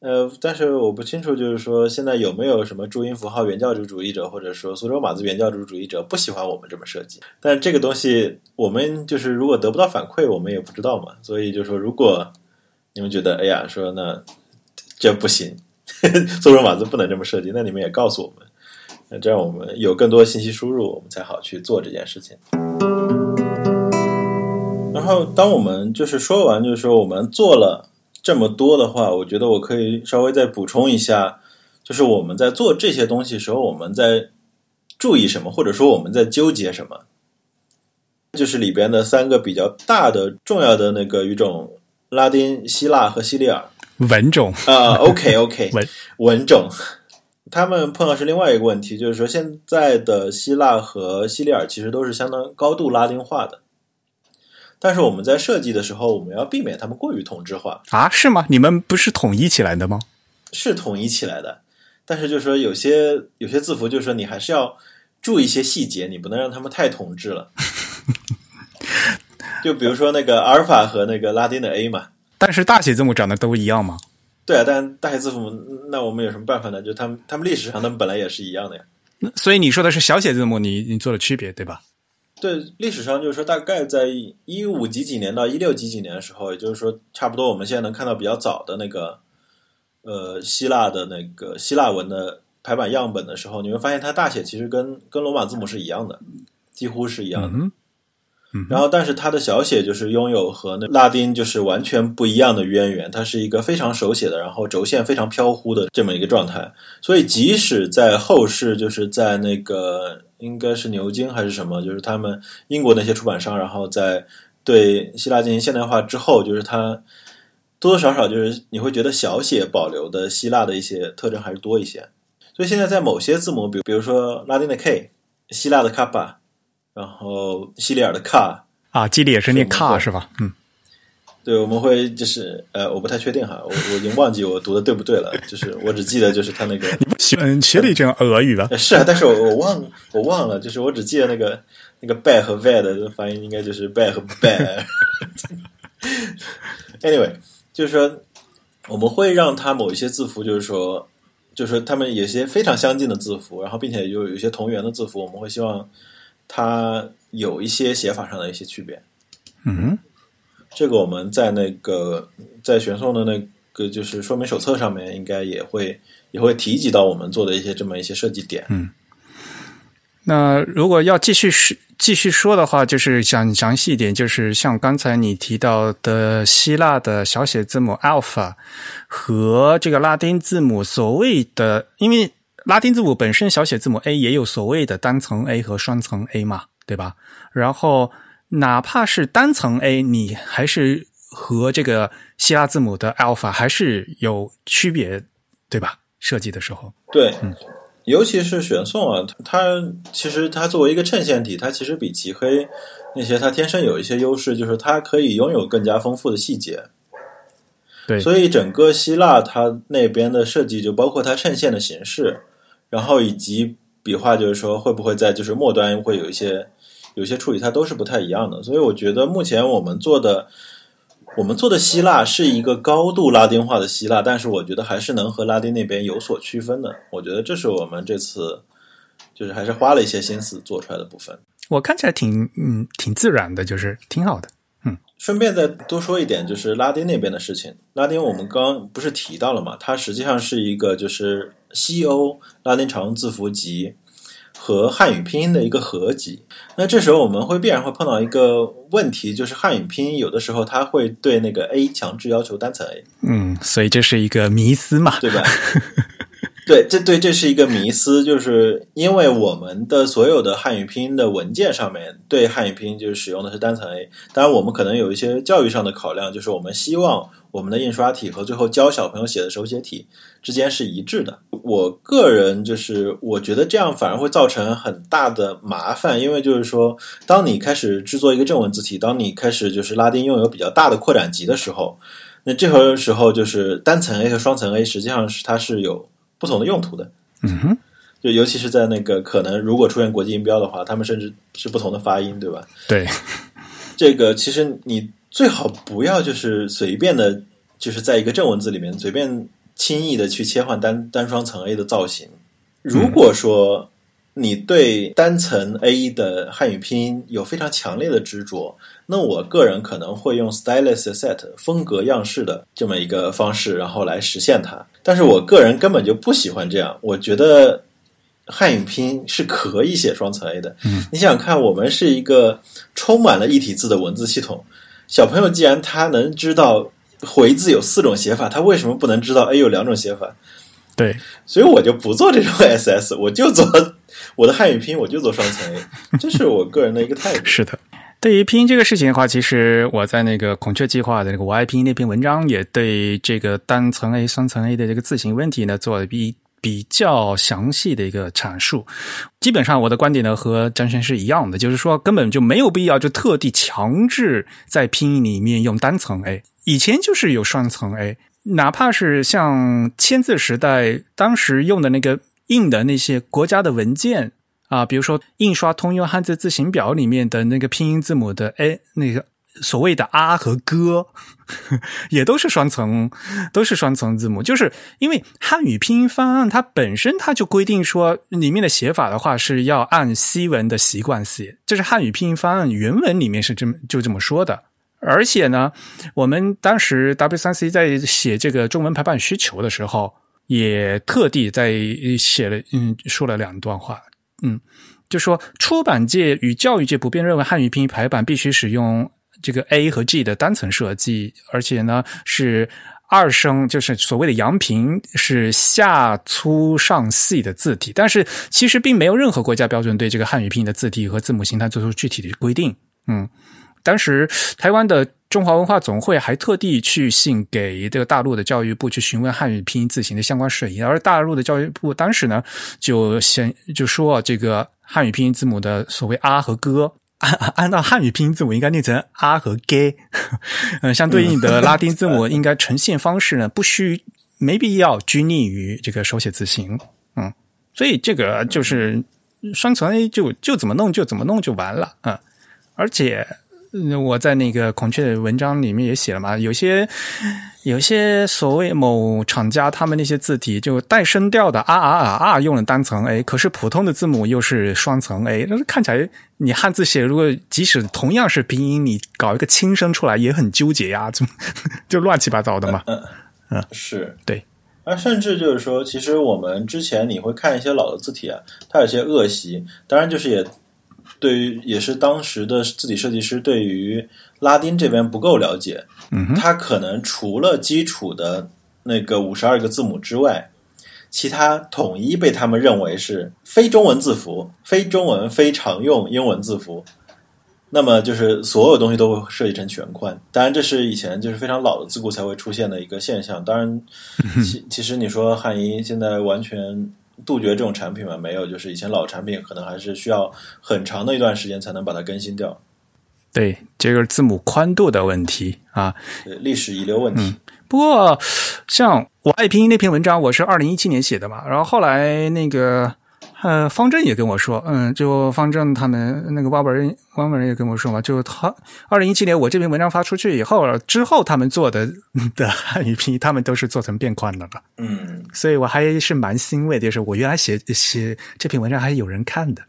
呃，但是我不清楚，就是说现在有没有什么注音符号原教旨主义者，或者说苏州码字原教旨主义者不喜欢我们这么设计？但这个东西我们就是如果得不到反馈，我们也不知道嘛。所以就说，如果你们觉得哎呀，说那这不行，苏州码字不能这么设计，那你们也告诉我们，那这样我们有更多信息输入，我们才好去做这件事情。然后，当我们就是说完，就是说我们做了这么多的话，我觉得我可以稍微再补充一下，就是我们在做这些东西时候，我们在注意什么，或者说我们在纠结什么，就是里边的三个比较大的、重要的那个语种——拉丁、希腊和西里尔文种啊。OK，OK，文文种，他们碰到是另外一个问题，就是说现在的希腊和西里尔其实都是相当高度拉丁化的。但是我们在设计的时候，我们要避免他们过于同质化啊？是吗？你们不是统一起来的吗？是统一起来的，但是就是说有些有些字符，就是说你还是要注意一些细节，你不能让他们太同质了。就比如说那个阿尔法和那个拉丁的 A 嘛。但是大写字母长得都一样吗？对啊，但大写字母，那我们有什么办法呢？就他们他们历史上他们本来也是一样的呀。所以你说的是小写字母，你你做了区别，对吧？对，历史上就是说，大概在一五几几年到一六几几年的时候，也就是说，差不多我们现在能看到比较早的那个，呃，希腊的那个希腊文的排版样本的时候，你会发现它大写其实跟跟罗马字母是一样的，几乎是一样的。嗯嗯然后，但是它的小写就是拥有和那拉丁就是完全不一样的渊源，它是一个非常手写的，然后轴线非常飘忽的这么一个状态。所以，即使在后世，就是在那个应该是牛津还是什么，就是他们英国那些出版商，然后在对希腊进行现代化之后，就是它多多少少就是你会觉得小写保留的希腊的一些特征还是多一些。所以现在在某些字母，比比如说拉丁的 K、希腊的 Kappa，，然后西里尔的卡，啊，基里也是念 Ka 是吧？嗯，对，我们会就是呃，我不太确定哈，我我已经忘记我读的对不对了，就是我只记得就是他那个你不喜欢学了一阵俄语了。呃 是啊，但是我我忘我忘了，就是我只记得那个那个 bad 和 bad 的发音应该就是 bad 和 bad。anyway，就是说我们会让它某一些字符，就是说，就是说它们有些非常相近的字符，然后并且有有一些同源的字符，我们会希望它有一些写法上的一些区别。嗯这个我们在那个在玄颂的那个就是说明手册上面，应该也会也会提及到我们做的一些这么一些设计点。嗯那如果要继续是继续说的话，就是想详细一点，就是像刚才你提到的希腊的小写字母 alpha 和这个拉丁字母所谓的，因为拉丁字母本身小写字母 a 也有所谓的单层 a 和双层 a 嘛，对吧？然后哪怕是单层 a，你还是和这个希腊字母的 alpha 还是有区别，对吧？设计的时候，对，尤其是选送啊，它其实它作为一个衬线体，它其实比极黑那些它天生有一些优势，就是它可以拥有更加丰富的细节。对，所以整个希腊它那边的设计，就包括它衬线的形式，然后以及笔画，就是说会不会在就是末端会有一些有些处理，它都是不太一样的。所以我觉得目前我们做的。我们做的希腊是一个高度拉丁化的希腊，但是我觉得还是能和拉丁那边有所区分的。我觉得这是我们这次就是还是花了一些心思做出来的部分。我看起来挺嗯挺自然的，就是挺好的。嗯顺便再多说一点，就是拉丁那边的事情。拉丁我们刚不是提到了嘛？它实际上是一个就是西欧拉丁常用字符集和汉语拼音的一个合集。那这时候我们会必然会碰到一个问题，就是汉语拼音有的时候它会对那个 A 强制要求单层 A。嗯，所以这是一个迷思嘛。对吧？对，这对这是一个迷思，就是因为我们的所有的汉语拼音的文件上面对汉语拼音就是使用的是单层 A，当然我们可能有一些教育上的考量，就是我们希望我们的印刷体和最后教小朋友写的手写体之间是一致的。我个人就是我觉得这样反而会造成很大的麻烦，因为就是说，当你开始制作一个正文字体，当你开始就是拉丁拥有比较大的扩展集的时候，那这个时候就是单层 A 和双层 A 实际上是它是有不同的用途的，嗯哼，就尤其是在那个可能如果出现国际音标的话，他们甚至是不同的发音，对吧？对，这个其实你最好不要就是随便的，就是在一个正文字里面随便轻易的去切换单单双层 A 的造型。如果说你对单层 A 的汉语拼音有非常强烈的执着，那我个人可能会用 stylus set 风格样式的这么一个方式，然后来实现它。但是我个人根本就不喜欢这样，我觉得汉语拼音是可以写双层 A 的。嗯，你想想看，我们是一个充满了一体字的文字系统，小朋友既然他能知道回字有四种写法，他为什么不能知道 A 有两种写法？对，所以我就不做这种 SS，我就做我的汉语拼，我就做双层 A，这是我个人的一个态度。是的。对于拼音这个事情的话，其实我在那个孔雀计划的那个我爱拼音那篇文章，也对这个单层 A、双层 A 的这个字形问题呢，做了比比较详细的一个阐述。基本上我的观点呢和张先是一样的，就是说根本就没有必要就特地强制在拼音里面用单层 A，以前就是有双层 A，哪怕是像签字时代当时用的那个印的那些国家的文件。啊，比如说印刷通用汉字字形表里面的那个拼音字母的 a，那个所谓的啊和哥，也都是双层，都是双层字母。就是因为汉语拼音方案它本身它就规定说，里面的写法的话是要按西文的习惯写，这是汉语拼音方案原文里面是这么就这么说的。而且呢，我们当时 W 三 C 在写这个中文排版需求的时候。也特地在写了嗯说了两段话，嗯，就说出版界与教育界普遍认为汉语拼音排版必须使用这个 A 和 G 的单层设计，而且呢是二声，就是所谓的阳平是下粗上细的字体，但是其实并没有任何国家标准对这个汉语拼音的字体和字母形态做出具体的规定，嗯。当时，台湾的中华文化总会还特地去信给这个大陆的教育部去询问汉语拼音字形的相关事宜，而大陆的教育部当时呢就先就说这个汉语拼音字母的所谓啊和哥，按 按照汉语拼音字母应该念成啊和 g，嗯，相对应的拉丁字母应该呈现方式呢不需没必要拘泥于这个手写字形，嗯，所以这个就是双层 A 就就怎么弄就怎么弄就完了，嗯，而且。我在那个孔雀的文章里面也写了嘛，有些有些所谓某厂家他们那些字体就带声调的啊啊啊啊用了单层 A，可是普通的字母又是双层 A，那看起来你汉字写如果即使同样是拼音，你搞一个轻声出来也很纠结呀，就 就乱七八糟的嘛。嗯嗯，是对。而甚至就是说，其实我们之前你会看一些老的字体啊，它有些恶习，当然就是也。对于也是当时的字体设计师对于拉丁这边不够了解，嗯，他可能除了基础的那个五十二个字母之外，其他统一被他们认为是非中文字符、非中文非常用英文字符。那么就是所有东西都会设计成全宽。当然，这是以前就是非常老的字库才会出现的一个现象。当然，其其实你说汉仪现在完全。杜绝这种产品吗？没有，就是以前老产品可能还是需要很长的一段时间才能把它更新掉。对，这个字母宽度的问题啊，历史遗留问题。不过，像我爱拼音那篇文章，我是二零一七年写的嘛，然后后来那个。呃，方正也跟我说，嗯，就方正他们那个汪本人，汪本人也跟我说嘛，就他二零一七年我这篇文章发出去以后，之后他们做的的汉语拼音，他们都是做成变宽的了。嗯，所以我还是蛮欣慰的，就是我原来写写这篇文章还有人看的。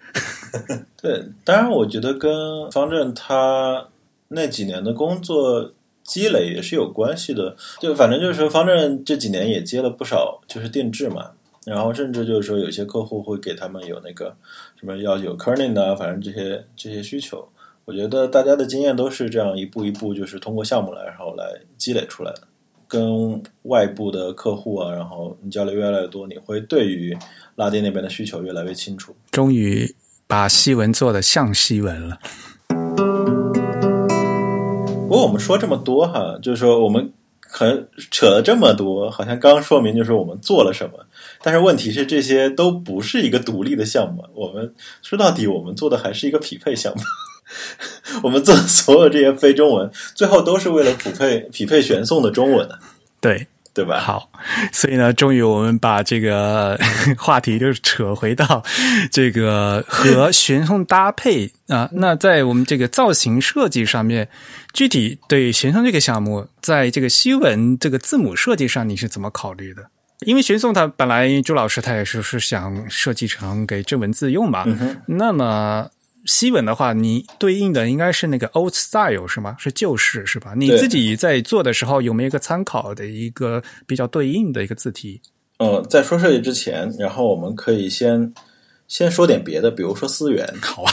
对，当然我觉得跟方正他那几年的工作积累也是有关系的。就反正就是说，方正这几年也接了不少，就是定制嘛。然后甚至就是说，有些客户会给他们有那个什么要有 kerning 啊，反正这些这些需求。我觉得大家的经验都是这样一步一步，就是通过项目来，然后来积累出来的。跟外部的客户啊，然后你交流越来越多，你会对于拉丁那边的需求越来越清楚。终于把西文做的像西文了。不过我们说这么多哈，就是说我们。可能扯了这么多，好像刚说明就是我们做了什么，但是问题是这些都不是一个独立的项目。我们说到底，我们做的还是一个匹配项目。我们做所有这些非中文，最后都是为了匹配匹配玄颂的中文的。对。对吧？好，所以呢，终于我们把这个 话题就扯回到这个和玄颂搭配啊。那在我们这个造型设计上面，具体对玄颂这个项目，在这个西文这个字母设计上，你是怎么考虑的？因为玄颂他本来朱老师他也是是想设计成给正文字用嘛，那么。西文的话，你对应的应该是那个 old style 是吗？是旧式是吧？你自己在做的时候有没有一个参考的一个比较对应的一个字体？呃，在说设计之前，然后我们可以先先说点别的，比如说思源。好啊，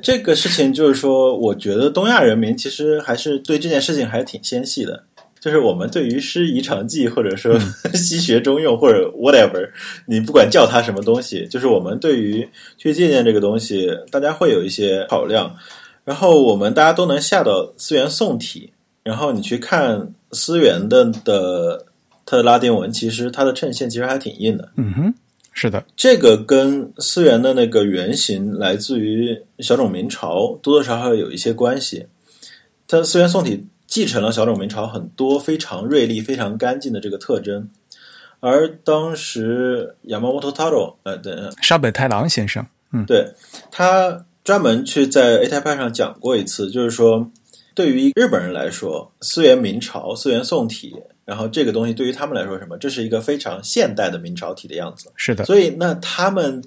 这个事情就是说，我觉得东亚人民其实还是对这件事情还挺纤细的。就是我们对于师夷长技，或者说 西学中用，或者 whatever，你不管叫它什么东西，就是我们对于去借鉴这个东西，大家会有一些考量。然后我们大家都能下到思源宋体，然后你去看思源的的它的拉丁文，其实它的衬线其实还挺硬的。嗯哼，是的，这个跟思源的那个原型来自于小种明朝，多多少少有一些关系。它思源宋体。继承了小种明朝很多非常锐利、非常干净的这个特征，而当时亚麻摩托塔罗，呃，对，沙本太郎先生，嗯，对他专门去在 A 台派上讲过一次，就是说，对于日本人来说，思源明朝、思源宋体，然后这个东西对于他们来说什么？这是一个非常现代的明朝体的样子，是的。所以，那他们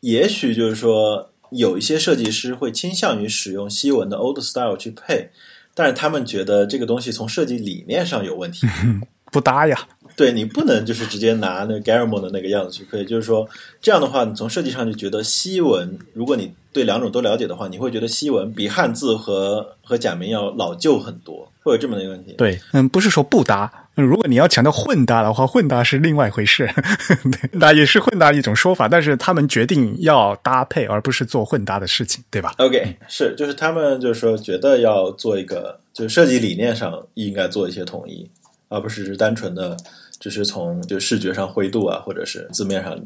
也许就是说，有一些设计师会倾向于使用西文的 Old Style 去配。但是他们觉得这个东西从设计理念上有问题，不搭呀。对你不能就是直接拿那个 Garamond 的那个样子去配，就是说这样的话，你从设计上就觉得西文，如果你对两种都了解的话，你会觉得西文比汉字和和假名要老旧很多，会有这么的一个问题。对，嗯，不是说不搭，如果你要强调混搭的话，混搭是另外一回事，那也是混搭一种说法，但是他们决定要搭配，而不是做混搭的事情，对吧？OK，是，就是他们就是说觉得要做一个，就是设计理念上应该做一些统一，而不是单纯的只是从就视觉上灰度啊，或者是字面上，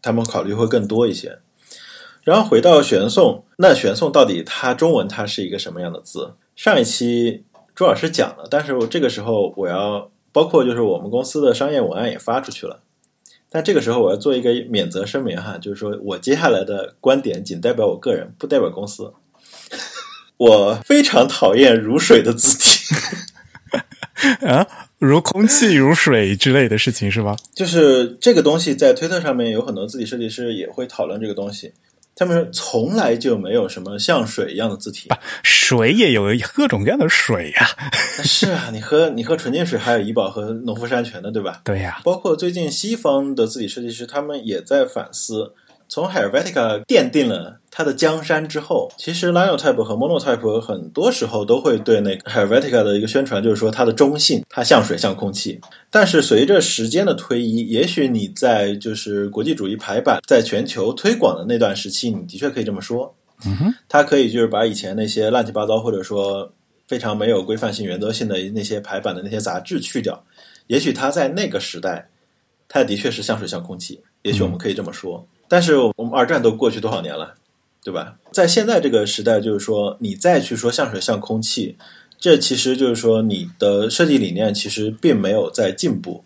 他们考虑会更多一些。然后回到玄宋，那玄宋到底它中文它是一个什么样的字？上一期朱老师讲了，但是我这个时候我要包括就是我们公司的商业文案也发出去了，但这个时候我要做一个免责声明哈，就是说我接下来的观点仅代表我个人，不代表公司。我非常讨厌如水的字体，啊，如空气、如水之类的事情是吗？就是这个东西在推特上面有很多字体设计师也会讨论这个东西。他们说从来就没有什么像水一样的字体。水也有各种各样的水呀、是啊，你喝你喝纯净水还有怡宝和农夫山泉的，对吧？对呀、包括最近西方的字体设计师，他们也在反思。从 Helvetica 奠定了它的江山之后，其实 Linotype 和 Monotype 很多时候都会对那个 Helvetica 的一个宣传，就是说它的中性，它像水像空气。但是随着时间的推移，也许你在就是国际主义排版在全球推广的那段时期，你的确可以这么说。嗯哼，它可以就是把以前那些乱七八糟或者说非常没有规范性、原则性的那些排版的那些杂志去掉，也许它在那个时代，它的确是像水像空气，也许我们可以这么说。但是我们二战都过去多少年了，对吧？在现在这个时代，就是说你再去说像水像空气，这其实就是说你的设计理念其实并没有在进步。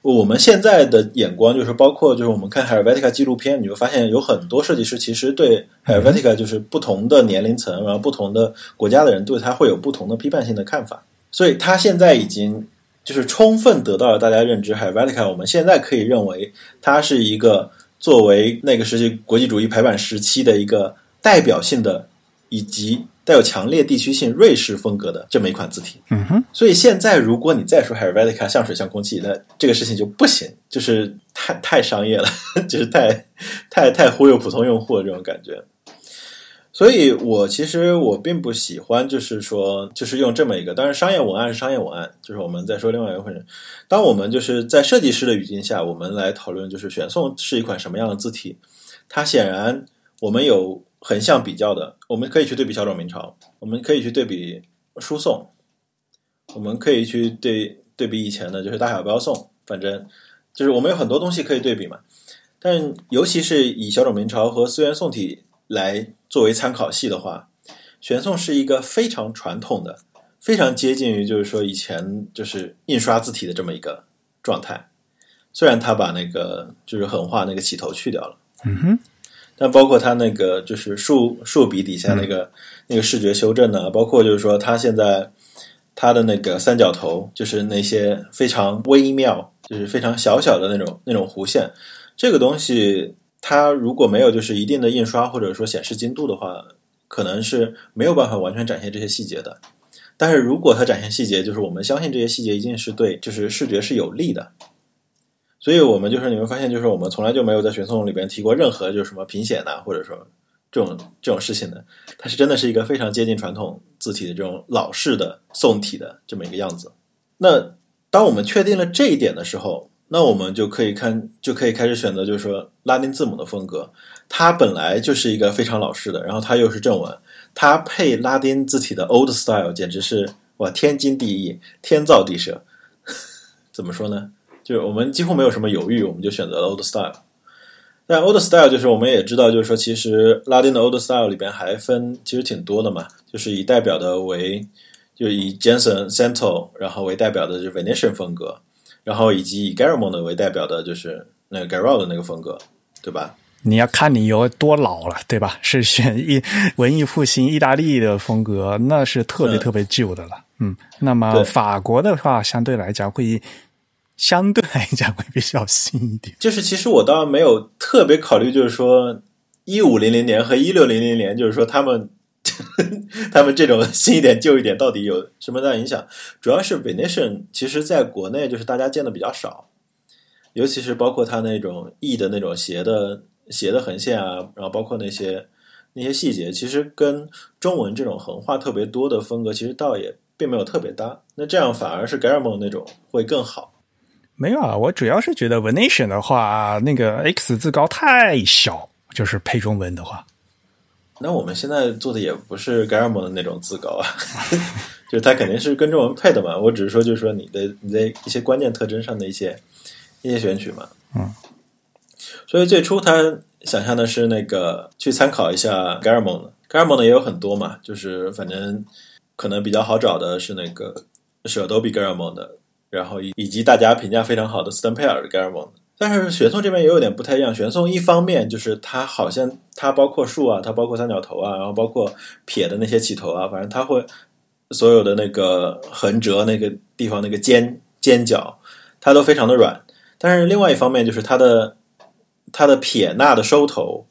我们现在的眼光就是包括就是我们看 Helvetica 纪录片，你会发现有很多设计师其实对 Helvetica 就是不同的年龄层，然后不同的国家的人对他会有不同的批判性的看法。所以他现在已经就是充分得到了大家认知，Helvetica 我们现在可以认为它是一个作为那个时期国际主义排版时期的一个代表性的以及带有强烈地区性瑞士风格的这么一款字体。嗯哼，所以现在如果你再说 Helvetica 像水像空气，那这个事情就不行，就是太太商业了，就是太太太忽悠普通用户的这种感觉。所以我其实我并不喜欢，就是说，就是用这么一个，当然商业文案是商业文案，就是我们在说另外一个回事。当我们就是在设计师的语境下，我们来讨论，就是选送是一款什么样的字体，它显然我们有横向比较的，我们可以去对比小种明朝，我们可以去对比书宋，我们可以去对对比以前的，就是大小标宋，反正就是我们有很多东西可以对比嘛。但尤其是以小种明朝和思源宋体来作为参考系的话，玄宋是一个非常传统的、非常接近于就是说以前就是印刷字体的这么一个状态。虽然他把那个就是横画那个起头去掉了，嗯哼，但包括他那个就是竖竖笔底下那个、那个视觉修正呢，包括就是说他现在他的那个三角头，就是那些非常微妙，就是非常小小的那种那种弧线，这个东西它如果没有就是一定的印刷或者说显示精度的话，可能是没有办法完全展现这些细节的。但是如果它展现细节，就是我们相信这些细节一定是对就是视觉是有利的。所以我们就是你会发现，就是我们从来就没有在玄宋里边提过任何就是什么平显呐、或者说这种这种事情的。它是真的是一个非常接近传统字体的这种老式的宋体的这么一个样子。那当我们确定了这一点的时候，那我们就可以看，就可以开始选择，就是说拉丁字母的风格。它本来就是一个非常老式的，然后它又是正文，它配拉丁字体的 old style，简直是哇天经地义，天造地设。怎么说呢？就是我们几乎没有什么犹豫，我们就选择了 old style。但 old style 就是我们也知道，就是说其实拉丁的 old style 里边还分其实挺多的嘛，就是以代表的为就以 Jensen Santo 然后为代表的就是 Venetian 风格，然后以及以 Garamond 为代表的就是那个 Garrod 的那个风格，对吧？你要看你有多老了，对吧？是选意文艺复兴意大利的风格，那是特别嗯特别旧的了。嗯，那么法国的话，相对来讲会相对来讲会比较新一点。就是其实我倒没有特别考虑，就是说一五零零年和一六零零年，就是说他们 他们这种新一点旧一点到底有什么大影响？主要是 Venetian 其实在国内就是大家见的比较少，尤其是包括它那种 E 的那种斜的斜的横线啊，然后包括那些那些细节，其实跟中文这种横画特别多的风格，其实倒也并没有特别搭。那这样反而是 Garamond 那种会更好。没有啊，我主要是觉得 Venetian 的话，那个 X 字高太小，就是配中文的话。那我们现在做的也不是 Garamond 的那种自高啊，就是它肯定是跟中文配的嘛。我只是说，就是说你的你的一些关键特征上的一些一些选取嘛。嗯。所以最初他想象的是那个去参考一下 Garamond，Garamond 也有很多嘛，就是反正可能比较好找的是那个是 Adobe Garamond，然后以以及大家评价非常好的 Stampede Garamond。但是玄宋这边也有点不太一样。玄宋一方面就是它好像它包括树啊，它包括三角头啊，然后包括撇的那些起头啊，反正它会所有的那个横折那个地方那个尖尖角，它都非常的软。但是另外一方面就是它的它的撇捺的收头、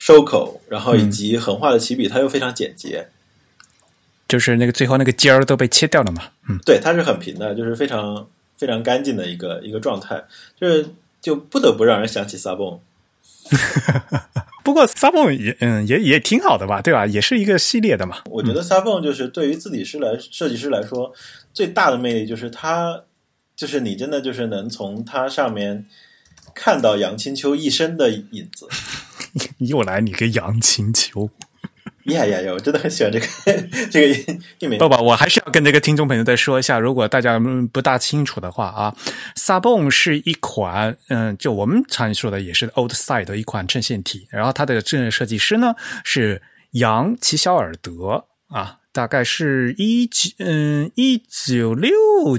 收口，然后以及横画的起笔，它又非常简洁，就是那个最后那个尖儿都被切掉了嘛。嗯，对，它是很平的，就是非常非常干净的一个一个状态，就是。就不得不让人想起萨蹦，不过萨蹦也嗯也也挺好的吧，对吧？也是一个系列的嘛。我觉得萨蹦就是对于自己师来设计师来说最大的魅力就是他就是你真的就是能从它上面看到杨青秋一生的影子。又来你个杨青秋。呀呀呀！我真的很喜欢这个这个印名。不不，我还是要跟这个听众朋友再说一下，如果大家不大清楚的话啊，Sabon 是一款嗯，就我们常说的也是 Old Side 的一款衬线体，然后它的正设计师呢是杨齐肖尔德啊。大概是一九嗯一九六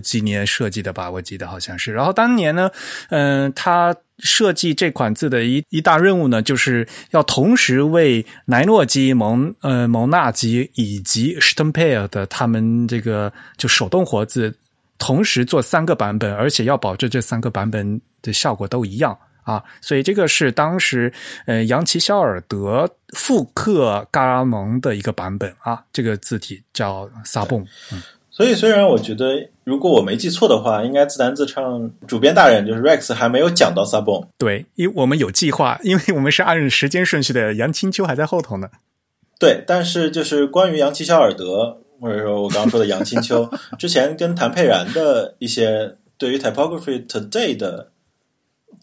几年设计的吧，我记得好像是。然后当年呢，嗯，他设计这款字的一一大任务呢，就是要同时为莱诺基、蒙呃蒙纳基以及 s t e m p e r 的他们这个就手动活字同时做三个版本，而且要保证这三个版本的效果都一样。啊，所以这个是当时呃扬奇肖尔德复刻嘎拉蒙的一个版本啊，这个字体叫萨蹦。嗯，所以虽然我觉得，如果我没记错的话，应该自弹自唱主编大人就是 Rex 还没有讲到萨蹦。对，因为我们有计划，因为我们是按时间顺序的，杨清秋还在后头呢。对，但是就是关于杨奇肖尔德，或者说我刚刚说的杨清秋，之前跟谭佩然的一些对于 Typography Today 的。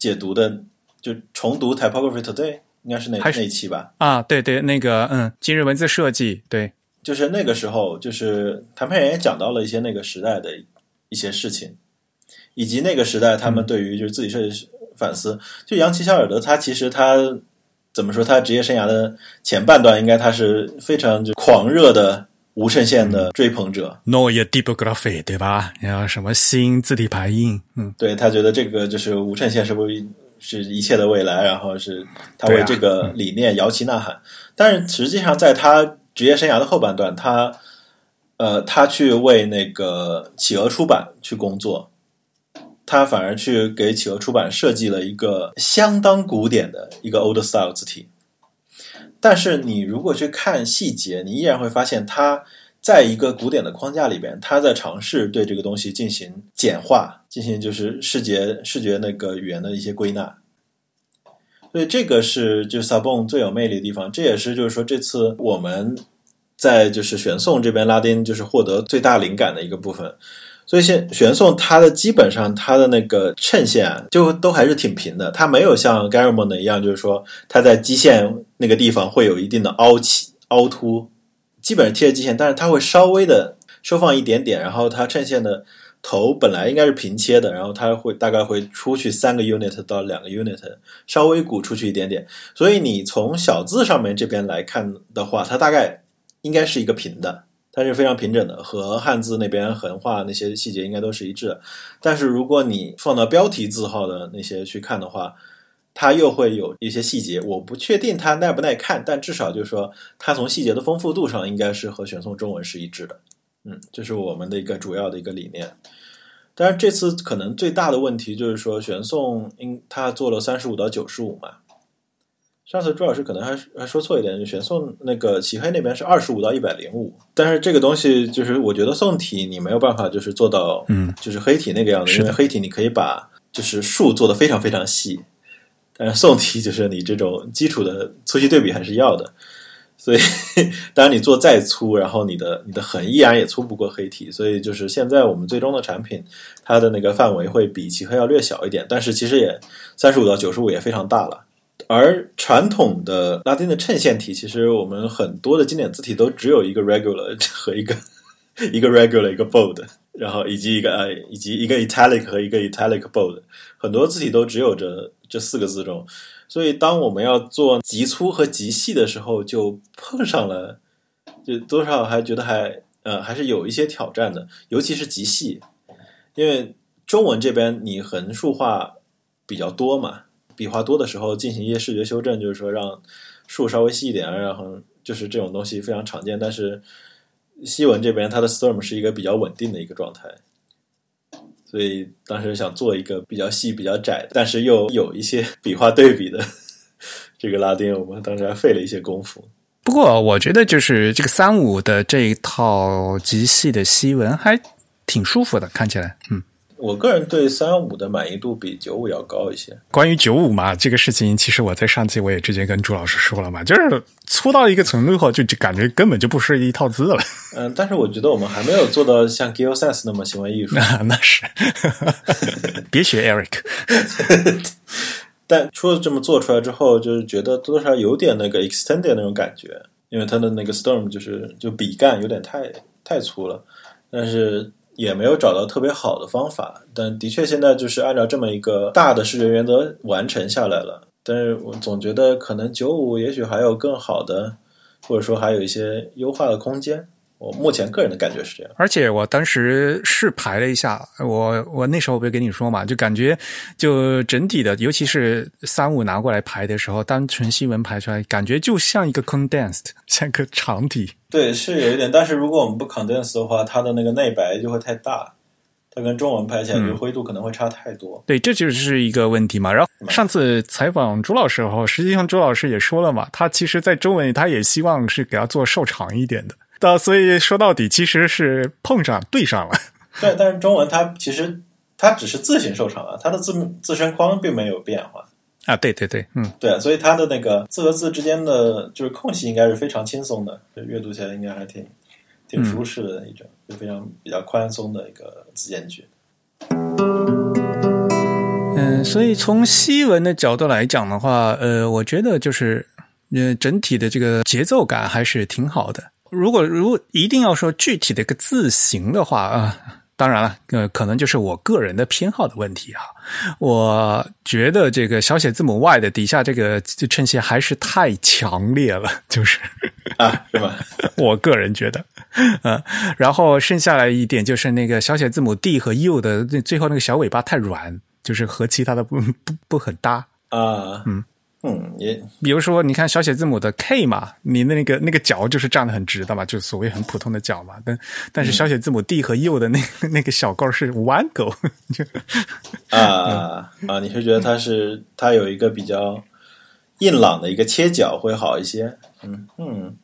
解读的就重读 Typography Today 应该是那那一期吧？啊，对对，那个嗯，今日文字设计，对，就是那个时候，就是谈判员也讲到了一些那个时代的一些事情，以及那个时代他们对于就是自己设计反思。就杨奇肖尔德，他其实他怎么说？他职业生涯的前半段，应该他是非常就狂热的。无衬线的追捧者，Noye Typography，对吧？然后什么新字体排印，嗯，对他觉得这个就是无衬线是不是是一切的未来？然后是他为这个理念摇旗呐喊。但是实际上，在他职业生涯的后半段，他呃，他去为那个企鹅出版去工作，他反而去给企鹅出版设计了一个相当古典的一个 Old Style 字体。但是你如果去看细节，你依然会发现，它在一个古典的框架里边，它在尝试对这个东西进行简化，进行就是视觉视觉那个语言的一些归纳。所以这个是就 Sabon 最有魅力的地方，这也是就是说这次我们在就是玄宋这边拉丁就是获得最大灵感的一个部分。所以，现玄宋它的基本上它的那个衬线啊，就都还是挺平的，它没有像 Garamond 一样，就是说它在基线那个地方会有一定的凹起、凹凸，基本上贴着基线，但是它会稍微的收放一点点，然后它衬线的头本来应该是平切的，然后它会大概会出去三个 unit 到两个 unit，稍微鼓出去一点点。所以你从小字上面这边来看的话，它大概应该是一个平的。它是非常平整的，和汉字那边横画那些细节应该都是一致的。但是如果你放到标题字号的那些去看的话，它又会有一些细节。我不确定它耐不耐看，但至少就是说，它从细节的丰富度上应该是和玄宋中文是一致的。嗯，这是我们的一个主要的一个理念。但是这次可能最大的问题就是说，玄宋因它做了三十五到九十五嘛，上次朱老师可能还还说错一点，就选送那个漆黑那边是二十五到一百零五，但是这个东西就是我觉得宋体你没有办法就是做到，嗯，就是黑体那个样子，因为黑体你可以把就是数做的非常非常细，但是宋体就是你这种基础的粗细对比还是要的，所以 当然你做再粗，然后你的你的横依然也粗不过黑体，所以就是现在我们最终的产品，它的那个范围会比漆黑要略小一点，但是其实也三十五到九十五也非常大了。而传统的拉丁的衬线体，其实我们很多的经典字体都只有一个 regular 和一个一个 regular 一个 bold，然后以及一个呃以及一个 italic 和一个 italic bold，很多字体都只有这这四个字重。所以当我们要做极粗和极细的时候，就碰上了，就多少还觉得还呃还是有一些挑战的，尤其是极细，因为中文这边你横竖画比较多嘛。笔画多的时候进行一些视觉修正，就是说让数稍微细一点，然后就是这种东西非常常见。但是西文这边它的 storm 是一个比较稳定的一个状态，所以当时想做一个比较细、比较窄，但是又有一些笔画对比的这个拉丁，我们当时还费了一些功夫。不过我觉得就是这个三五的这一套极细的西文还挺舒服的，看起来，嗯。我个人对三五的满意度比九五要高一些。关于九五嘛，这个事情其实我在上期我也直接跟朱老师说了嘛，就是粗到一个程度后，就就感觉根本就不是一套字了。嗯，但是我觉得我们还没有做到像 g i l s e s 那么行为艺术。那是，别学 Eric。但除了这么做出来之后，就是觉得多多少少有点那个 extended 那种感觉，因为它的那个 storm 就是就笔干有点太太粗了，但是。也没有找到特别好的方法，但的确现在就是按照这么一个大的视觉原则完成下来了。但是我总觉得可能九五也许还有更好的，或者说还有一些优化的空间。我目前个人的感觉是这样，而且我当时试排了一下，我我那时候不是跟你说嘛，就感觉就整体的，尤其是三五拿过来排的时候，单纯新闻排出来，感觉就像一个 condensed，像个长体。对，是有一点，但是如果我们不 condense 的话，它的那个内白就会太大，它跟中文排起来就灰度可能会差太多。对，这就是一个问题嘛。然后上次采访朱老师的时候，实际上朱老师也说了嘛，他其实在中文他也希望是给他做瘦长一点的。到所以说到底其实是碰上对上了。对，但是中文它其实它只是字形瘦长了，它的字自身框并没有变化啊。对对对，嗯，对啊，所以它的那个字和字之间的就是空隙应该是非常轻松的，就阅读起来应该还挺挺舒适的一种，就非常比较宽松的一个字间距。嗯，所以从西文的角度来讲的话，呃，我觉得就是呃整体的这个节奏感还是挺好的。如果如果一定要说具体的一个字形的话啊，当然了，呃，可能就是我个人的偏好的问题啊。我觉得这个小写字母 Y 的底下这个衬线还是太强烈了，就是啊，是吧？我个人觉得，嗯，然后剩下来一点就是那个小写字母 D 和 U 的最后那个小尾巴太软，就是和其他的不不不很搭啊，嗯。嗯，也比如说，你看小写字母的 K 嘛，你那个那个角就是站得很直的嘛，就所谓很普通的角嘛。但但是小写字母 D 和 U 的那个 那个小勾是弯勾，就 啊啊，你是觉得它是它有一个比较硬朗的一个切角会好一些？嗯嗯，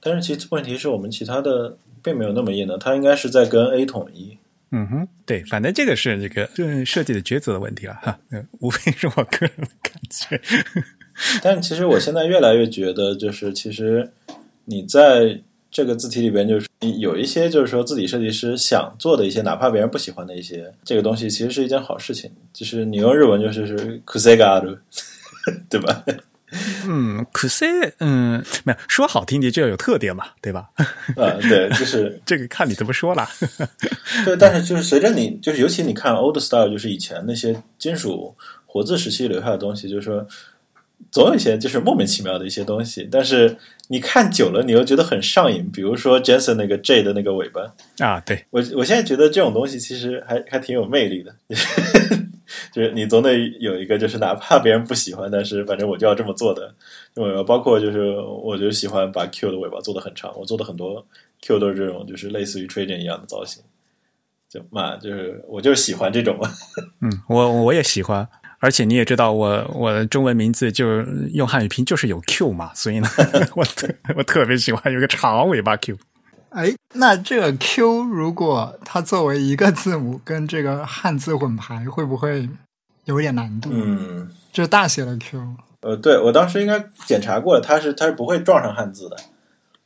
但是其实问题是我们其他的并没有那么硬的，它应该是在跟 A 统一。嗯哼，对，反正这个是这个就是设计的抉择的问题了哈，无非是我个人的感觉。但其实我现在越来越觉得，就是其实你在这个字体里边，就是有一些就是说字体设计师想做的一些，哪怕别人不喜欢的一些这个东西，其实是一件好事情。就是你用日文就是是 kusega，对吧？嗯，kus，嗯，没有说好听点就要有特点嘛，对吧？啊，对，就是这个看你怎么说了。对，但是就是随着你，就是尤其你看 old style，就是以前那些金属活字时期留下的东西，就是说。总有一些就是莫名其妙的一些东西，但是你看久了，你又觉得很上瘾。比如说 Jensen 那个 J 的那个尾巴啊，对我我现在觉得这种东西其实还还挺有魅力的，就是你总得有一个，就是哪怕别人不喜欢，但是反正我就要这么做的尾巴。包括就是我就喜欢把 Q 的尾巴做的很长，我做的很多 Q 都是这种，就是类似于 Trajan 一样的造型，就嘛就是我就是喜欢这种。嗯，我我也喜欢。而且你也知道我我的中文名字就是用汉语拼就是有 Q 嘛，所以呢，我特我特别喜欢有个长尾巴 Q。哎，那这个 Q 如果它作为一个字母跟这个汉字混排，会不会有点难度？嗯，就是大写的 Q。呃，对我当时应该检查过了，它是它是不会撞上汉字的，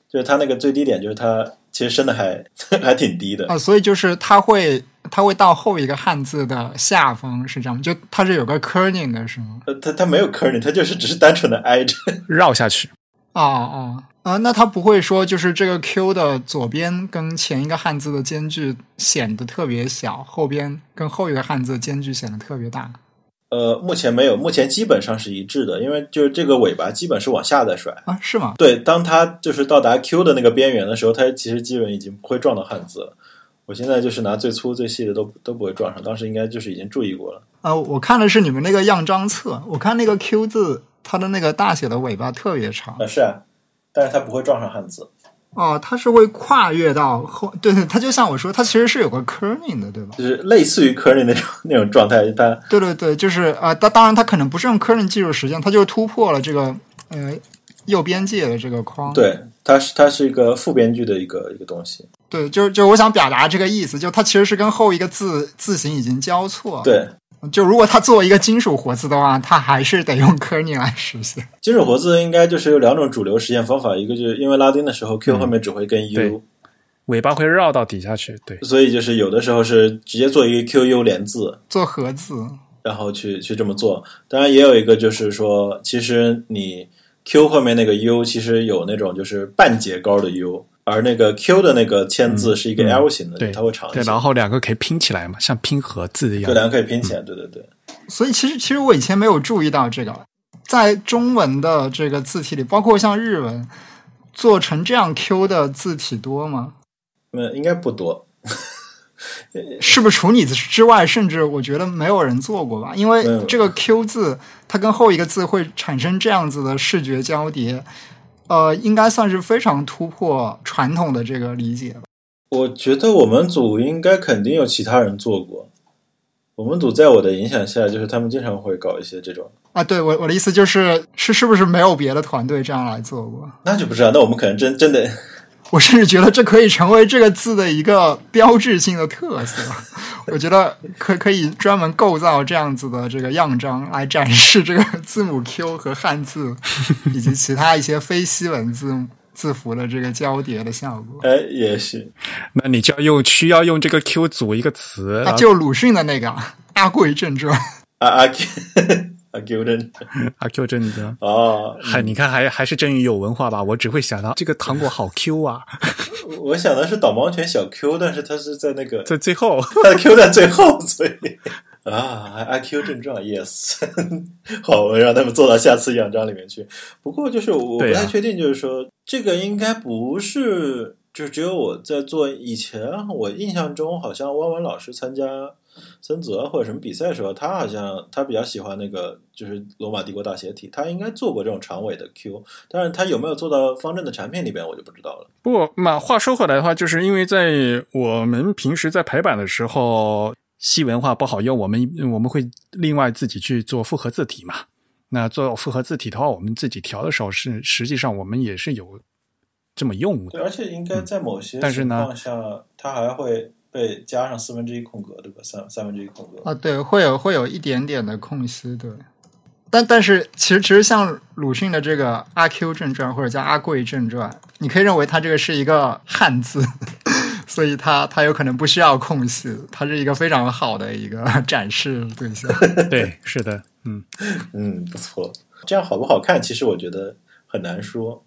就是它那个最低点就是它其实升的还 还挺低的。啊，所以就是它会它会到后一个汉字的下方，是这样吗？就它是有个 kerning 的是吗？呃，它它没有 kerning，它就是只是单纯的挨着。绕下去。哦哦啊！那它不会说就是这个 Q 的左边跟前一个汉字的间距显得特别小，后边跟后一个汉字的间距显得特别大。呃，目前没有，目前基本上是一致的，因为就是这个尾巴基本是往下在甩。啊，是吗？对，当它就是到达 Q 的那个边缘的时候，它其实基本已经不会撞到汉字了。我现在就是拿最粗最细的都都不会撞上，当时应该就是已经注意过了。呃，我看的是你们那个样章册，我看那个 Q 字，它的那个大写的尾巴特别长啊，是啊，但是它不会撞上汉字。哦，它是会跨越到后，对对，它就像我说，它其实是有个 kerning 的，对吧？就是类似于 kerning 那种 那种状态，它对对对，就是啊，当、当然它可能不是用 kerning 技术实现，它就是突破了这个呃右边界的这个框。对，它是它是一个副边距的一个一个东西。对，就是就是我想表达这个意思，就它其实是跟后一个字字形已经交错。，对，就如果它作为一个金属活字的话，它还是得用 kerning 来实现。金属活字应该就是有两种主流实现方法，一个就是因为拉丁的时候 Q 后面只会跟 U，、对尾巴会绕到底下去。对，所以就是有的时候是直接做一个 QU 连字，做合字，然后去去这么做。当然也有一个就是说，其实你 Q 后面那个 U 其实有那种就是半截高的 U，而那个 Q 的那个签字是一个 L 型的，对，它会长一对，些。然后两个可以拼起来嘛，像拼合字一样这。两个可以拼起来，对对对。所以其实其实我以前没有注意到这个，在中文的这个字体里，包括像日文，做成这样 Q 的字体多吗？那应该不多，是不是除你之外，甚至我觉得没有人做过吧？因为这个 Q 字，它跟后一个字会产生这样子的视觉交叠，呃，应该算是非常突破传统的这个理解吧。我觉得我们组应该肯定有其他人做过。我们组在我的影响下，就是他们经常会搞一些这种，啊，对我我的意思就是，是是不是没有别的团队这样来做过？那就不知道。那我们可能真真的，我甚至觉得这可以成为这个字的一个标志性的特色。我觉得可可以专门构造这样子的这个样章来展示这个字母 Q 和汉字以及其他一些非西文字字符的这个交叠的效果。哎，也许那你就要用需要用这个 Q 组一个词，啊，就鲁迅的那个《阿贵正传》，阿阿 Q 阿 Q 真阿 Q 真的。哦，还你看还还是真宇有文化吧？我只会想到这个糖果好 Q 啊，我想的是导盲犬小 Q，但是它是在那个在最后 它的 Q 在最后，所以啊阿 Q 症状 yes，好，我让他们做到下次样章里面去。不过就是我不太确定，就是说、这个应该不是，就只有我在做。以前我印象中好像汪文老师参加森泽或者什么比赛的时候，他好像他比较喜欢那个就是罗马帝国大写体，他应该做过这种长尾的 Q，但是他有没有做到方正的产品里边，我就不知道了。不过嘛，话说回来的话，就是因为在我们平时在排版的时候，西文化不好用，我们我们会另外自己去做复合字体嘛。那做复合字体的话，我们自己调的时候是实际上我们也是有这么用对，的。而且应该在某些情况下，它还会被加上四分之一空格，对吧？三三分之一空格。啊，对，会有会有一点点的空隙，对。但但是其实其实像鲁迅的这个《阿 Q 正传》或者叫《阿贵正传》，你可以认为它这个是一个汉字，所以它它有可能不需要空隙，它是一个非常好的一个 展示对象。对，是的，嗯，嗯，不错。这样好不好看？其实我觉得很难说。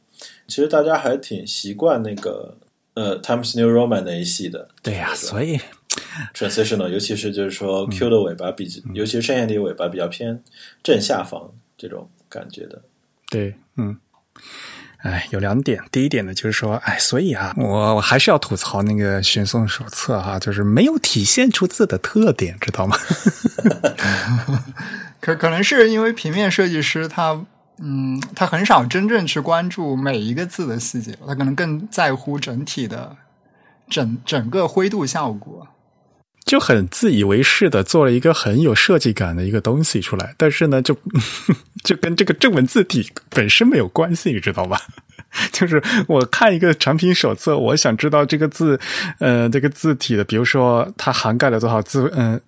其实大家还挺习惯那个呃 Times New Roman 那一系的对呀、所以 transitional，尤其是就是说 Q 的尾巴比，尤其是圣贤体尾巴比较偏正下方这种感觉的。对，嗯。哎，有两点。第一点呢，就是说，哎，所以啊，我我还是要吐槽那个玄宋手册哈、就是没有体现出字的特点，知道吗？可可能是因为平面设计师他嗯，他很少真正去关注每一个字的细节，他可能更在乎整体的整整个灰度效果。就很自以为是的做了一个很有设计感的一个东西出来，但是呢，就 就跟这个正文字体本身没有关系，你知道吧？就是我看一个产品手册，我想知道这个字，呃，这个字体的，比如说它涵盖了多少字，嗯、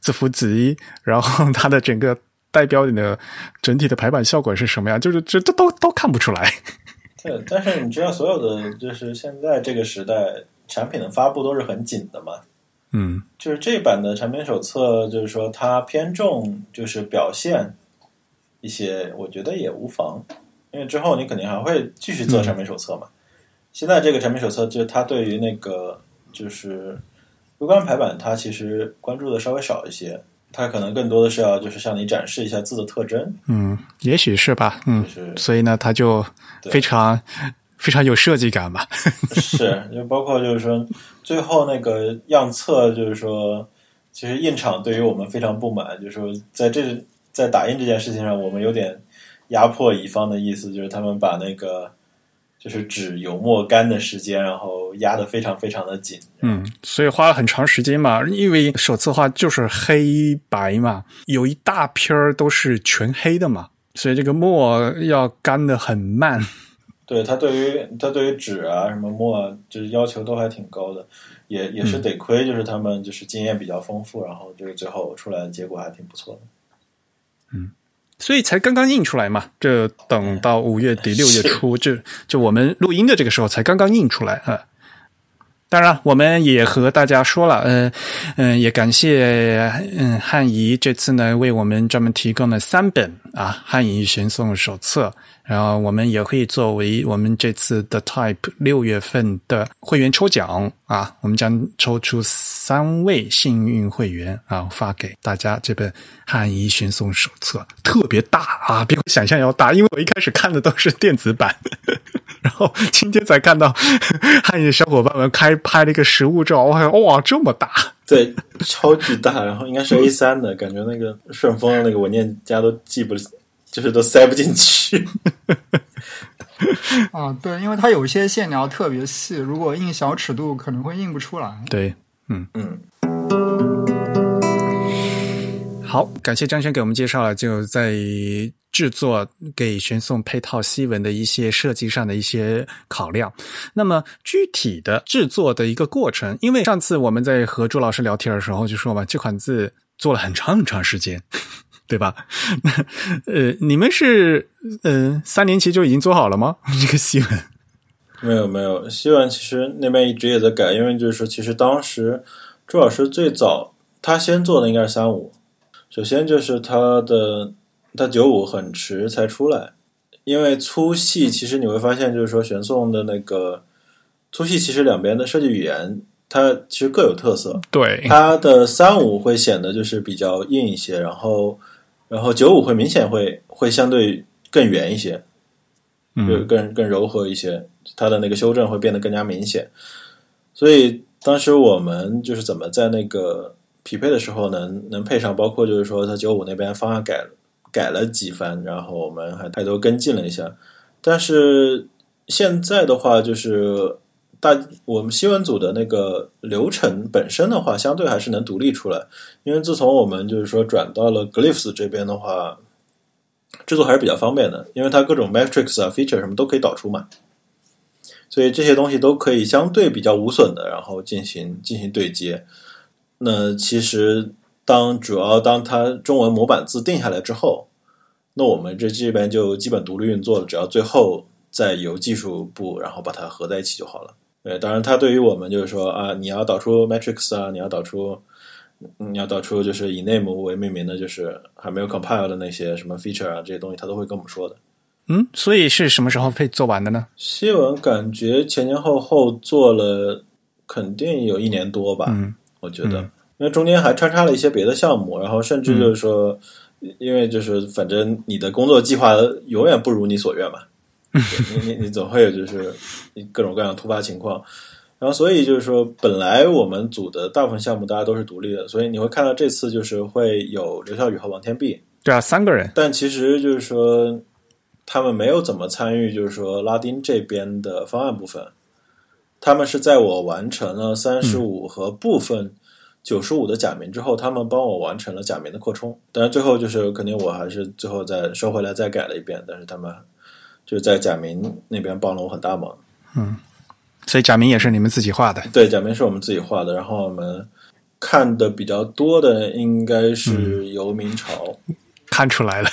字符集，然后它的整个代标点的整体的排版效果是什么样，就是这这都都看不出来。对，但是你知道，所有的就是现在这个时代，产品的发布都是很紧的嘛。嗯就是这版的产品手册，就是说它偏重就是表现一些，我觉得也无妨，因为之后你肯定还会继续做产品手册嘛。现在这个产品手册，就是它对于那个就是微观排版，它其实关注的稍微少一些，它可能更多的是要就是向你展示一下字的特征，嗯，也许是吧，嗯就，是所以呢，它就非常非常有设计感嘛。是，就包括就是说，最后那个样册，就是说，其实印厂对于我们非常不满，就是说，在这在打印这件事情上，我们有点压迫乙方的意思，就是他们把那个就是纸油墨干的时间，然后压得非常非常的紧。嗯，所以花了很长时间嘛，因为首次画就是黑白嘛，有一大片儿都是全黑的嘛，所以这个墨要干的很慢。对他对于他对于纸啊什么墨啊，就是要求都还挺高的，也也是得亏，就是他们就是经验比较丰富，然后就是最后出来的结果还挺不错的。所以才刚刚印出来嘛，这等到五月底六月初，就就我们录音的这个时候才刚刚印出来啊。当然，我们也和大家说了，嗯、嗯、也感谢嗯汉仪这次呢为我们专门提供了三本啊汉仪玄颂手册，然后我们也会作为我们这次的 Type 六月份的会员抽奖啊，我们将抽出三位幸运会员啊，发给大家这本汉仪玄颂手册，特别大啊，比我想象要大，因为我一开始看的都是电子版。然后今天才看到汉语小伙伴们开拍了一个实物照，哇哇这么大！对，超巨大，然后应该是 A 三的，感觉那个顺丰的那个文件夹都记不，就是都塞不进去。啊，对，因为它有一些线条特别细，如果印小尺度可能会印不出来。对，嗯嗯，好，感谢张轩给我们介绍了就在制作给玄宋配套西文的一些设计上的一些考量。那么具体的制作的一个过程，因为上次我们在和朱老师聊天的时候就说嘛，这款字做了很长很长时间。对吧？呃，你们是呃三年前就已经做好了吗？这个西文？没有没有，西文其实那边一直也在改，因为就是说，其实当时朱老师最早他先做的应该是三五，首先就是他的他九五很迟才出来，因为粗细其实你会发现，就是说玄宋的那个粗细其实两边的设计语言它其实各有特色，对，它的三五会显得就是比较硬一些，然后然后九五会明显会会相对更圆一些，就嗯更更柔和一些，它的那个修正会变得更加明显。所以当时我们就是怎么在那个匹配的时候能能配上，包括就是说它九五那边方案改改了几番，然后我们还还都跟进了一下。但是现在的话，就是大我们新闻组的那个流程本身的话，相对还是能独立出来，因为自从我们就是说转到了 Glyphs 这边的话，制作还是比较方便的，因为它各种 metrics 啊、feature 什么都可以导出嘛，所以这些东西都可以相对比较无损的，然后进行进行对接。那其实当主要当它中文模板字定下来之后，那我们这这边就基本独立运作了，只要最后再由技术部然后把它合在一起就好了。对，当然它对于我们就是说啊，你要导出 matrix 啊，你要导出。你要导出就是以 name 为命名的，就是还没有 compile 的那些什么 feature 啊，这些东西他都会跟我们说的。嗯，所以是什么时候配做完的呢？西文感觉前前后后做了，肯定有一年多吧，嗯我觉得，因为中间还穿插了一些别的项目，然后甚至就是说，因为就是反正你的工作计划永远不如你所愿嘛，对你你你总会有就是各种各样的突发情况。然后，所以就是说，本来我们组的大部分项目大家都是独立的，所以你会看到这次就是会有刘晓宇和王天碧，对啊，三个人。但其实就是说，他们没有怎么参与，就是说拉丁这边的方案部分。他们是在我完成了三十五和部分九十五的假名之后，他们帮我完成了假名的扩充。当然最后就是肯定我还是最后再收回来再改了一遍，但是他们就是在贾明那边帮了我很大忙。嗯所以贾明也是你们自己画的。对，贾明是我们自己画的，然后我们看的比较多的应该是游明朝。看出来了，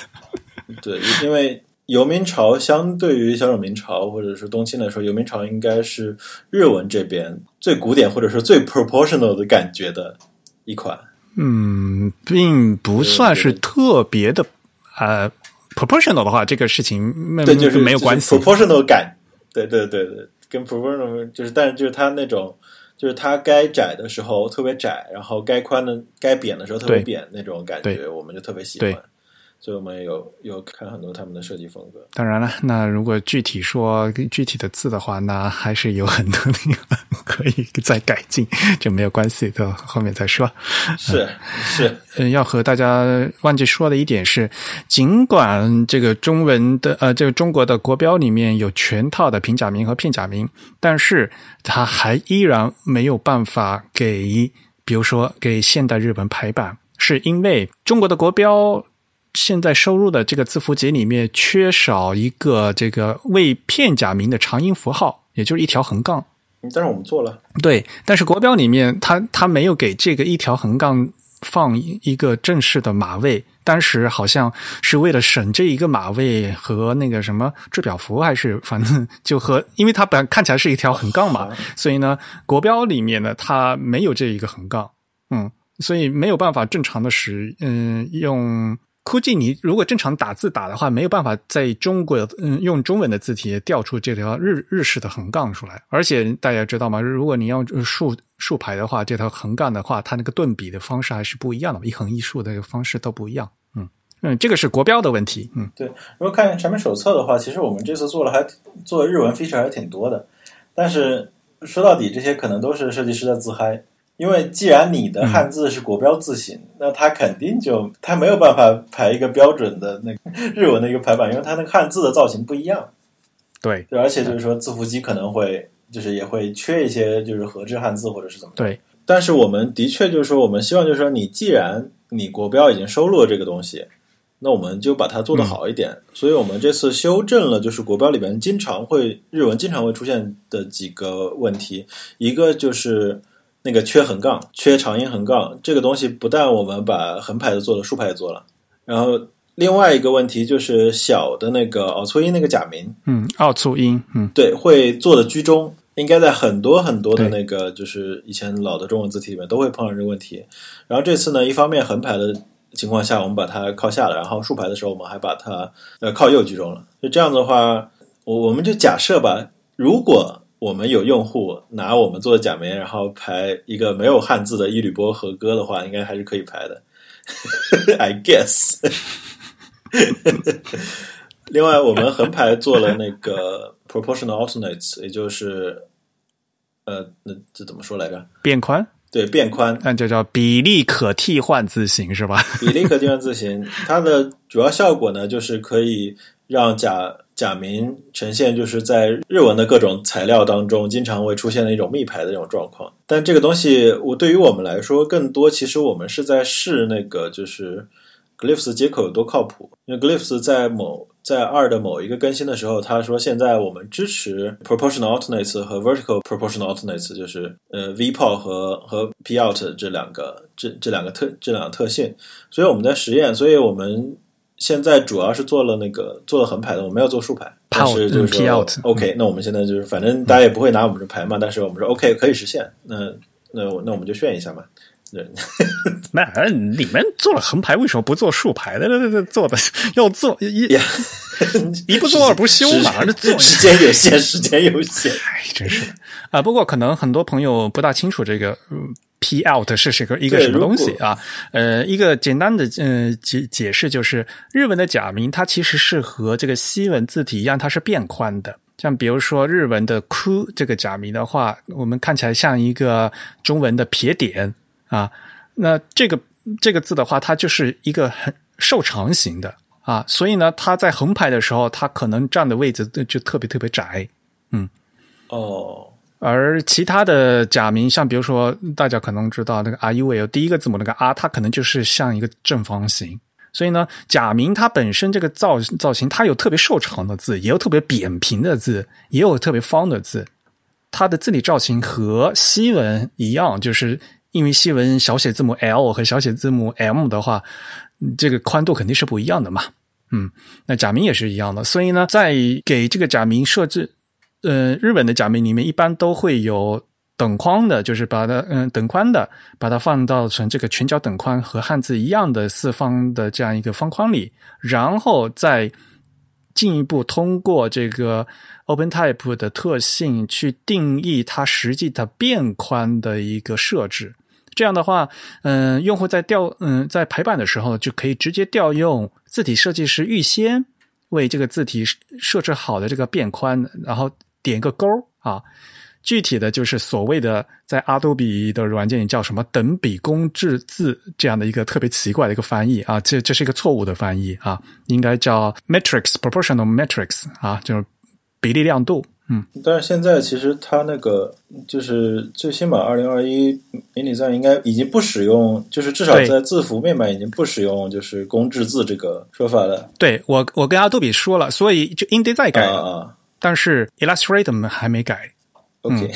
对，因为游明朝相对于小丑明朝或者是冬青来说，游明朝应该是日文这边最古典或者说最 proportional 的感觉的一款。嗯，并不算是特别的呃 proportional 的话，这个事情没对，就是没有关系就是。proportional 感，对对对对，跟 proportional 就是，但是就是它那种，就是它该窄的时候特别窄，然后该宽的、该扁的时候特别扁那种感觉，我们就特别喜欢。所以我们有有看很多他们的设计风格。当然了，那如果具体说具体的字的话，那还是有很多地方 可以再改进，就没有关系，到后面再说。是是，嗯，要和大家忘记说的一点是，尽管这个中文的呃，这个中国的国标里面有全套的平假名和片假名，但是它还依然没有办法给，比如说给现代日文排版，是因为中国的国标。现在收入的这个字符集里面缺少一个这个为片假名的长音符号，也就是一条横杠。但是我们做了，对，但是国标里面它它没有给这个一条横杠放一个正式的码位，当时好像是为了省这一个码位和那个什么制表符，还是反正就和，因为它本来看起来是一条横杠嘛，所以呢，国标里面呢它没有这一个横杠，嗯，所以没有办法正常的使，嗯，用。估计你如果正常打字打的话，没有办法在中国嗯用中文的字体调出这条日日式的横杠出来。而且大家知道吗？如果你要竖竖排的话，这条横杠的话，它那个顿笔的方式还是不一样的，一横一竖的方式都不一样。嗯嗯，这个是国标的问题。嗯，对。如果看产品手册的话，其实我们这次做了还做日文 feature 还挺多的，但是说到底，这些可能都是设计师的自嗨。因为既然你的汉字是国标字形，嗯、那它肯定就它没有办法排一个标准的那个日文的一个排版，因为它那个汉字的造型不一样。对，对，而且就是说字符集可能会就是也会缺一些就是合制汉字或者是怎么。对，但是我们的确就是说，我们希望就是说，你既然你国标已经收录了这个东西，那我们就把它做得好一点。嗯、所以我们这次修正了，就是国标里边经常会日文经常会出现的几个问题，一个就是。那个缺横杠、缺长音横杠这个东西，不但我们把横排的做了，竖排也做了。然后另外一个问题就是小的那个凹促音那个假名，嗯，凹促音，嗯，对，会做的居中，应该在很多很多的那个就是以前老的中文字体里面都会碰到这个问题。然后这次呢，一方面横排的情况下，我们把它靠下了，然后竖排的时候，我们还把它呃靠右居中了。就这样的话，我我们就假设吧，如果。我们有用户拿我们做的假名，然后排一个没有汉字的伊吕波和歌的话，应该还是可以排的。I guess。另外，我们横排做了那个 proportional alternates，也就是呃，那这怎么说来着？变宽。对，变宽，那就叫比例可替换字形是吧？比例可替换字形，它的主要效果呢，就是可以让假假名呈现就是在日文的各种材料当中经常会出现的一种密排的这种状况。但这个东西，我对于我们来说，更多其实我们是在试那个就是 Glyphs 接口有多靠谱。因为 Glyphs 在某在二的某一个更新的时候，他说现在我们支持 proportional alternates 和 vertical proportional alternates，就是呃 v p o 和和 pout 这两个这这两个特这两个特性。所以我们在实验，所以我们现在主要是做了那个做了横排的，我们要做竖排。但是就是说 pout OK，那我们现在就是反正大家也不会拿我们这牌嘛，但是我们说 OK 可以实现，那那那我们就炫一下嘛。对，那你们做了横排，为什么不做竖排的？做的 要做一 一不做二不休嘛，这做时间有限，时间有限，哎，真是啊。不过可能很多朋友不大清楚这个。P out 是是个一个什么东西啊？呃，一个简单的呃解解释就是，日文的假名它其实是和这个西文字体一样，它是变宽的。像比如说日文的 “ku” 这个假名的话，我们看起来像一个中文的撇点啊。那这个这个字的话，它就是一个很瘦长型的啊，所以呢，它在横排的时候，它可能占的位置就特别特别窄。嗯，哦。而其他的假名，像比如说大家可能知道那个 R U L 第一个字母那个 R，它可能就是像一个正方形。所以呢，假名它本身这个造造型，它有特别瘦长的字，也有特别扁平的字，也有特别方的字。它的字体造型和西文一样，就是因为西文小写字母 L 和小写字母 M 的话，这个宽度肯定是不一样的嘛。嗯，那假名也是一样的。所以呢，在给这个假名设置。呃，日本的假名里面一般都会有等宽的，就是把它嗯等宽的，把它放到成这个全角等宽和汉字一样的四方的这样一个方框里，然后再进一步通过这个 OpenType 的特性去定义它实际的变宽的一个设置。这样的话，嗯，用户在调嗯在排版的时候就可以直接调用字体设计师预先为这个字体设置好的这个变宽，然后。点个勾啊，具体的就是所谓的在阿杜比的软件里叫什么等比公制字这样的一个特别奇怪的一个翻译啊，这这是一个错误的翻译啊，应该叫 matrix proportional matrix 啊，就是比例亮度。嗯，但是现在其实它那个就是最新版二零二一 InDesign 应该已经不使用，就是至少在字符面板已经不使用就是公制字这个说法了。对我，我跟阿杜比说了，所以就 InDesign 改了。但是 Illustrator 还没改，OK，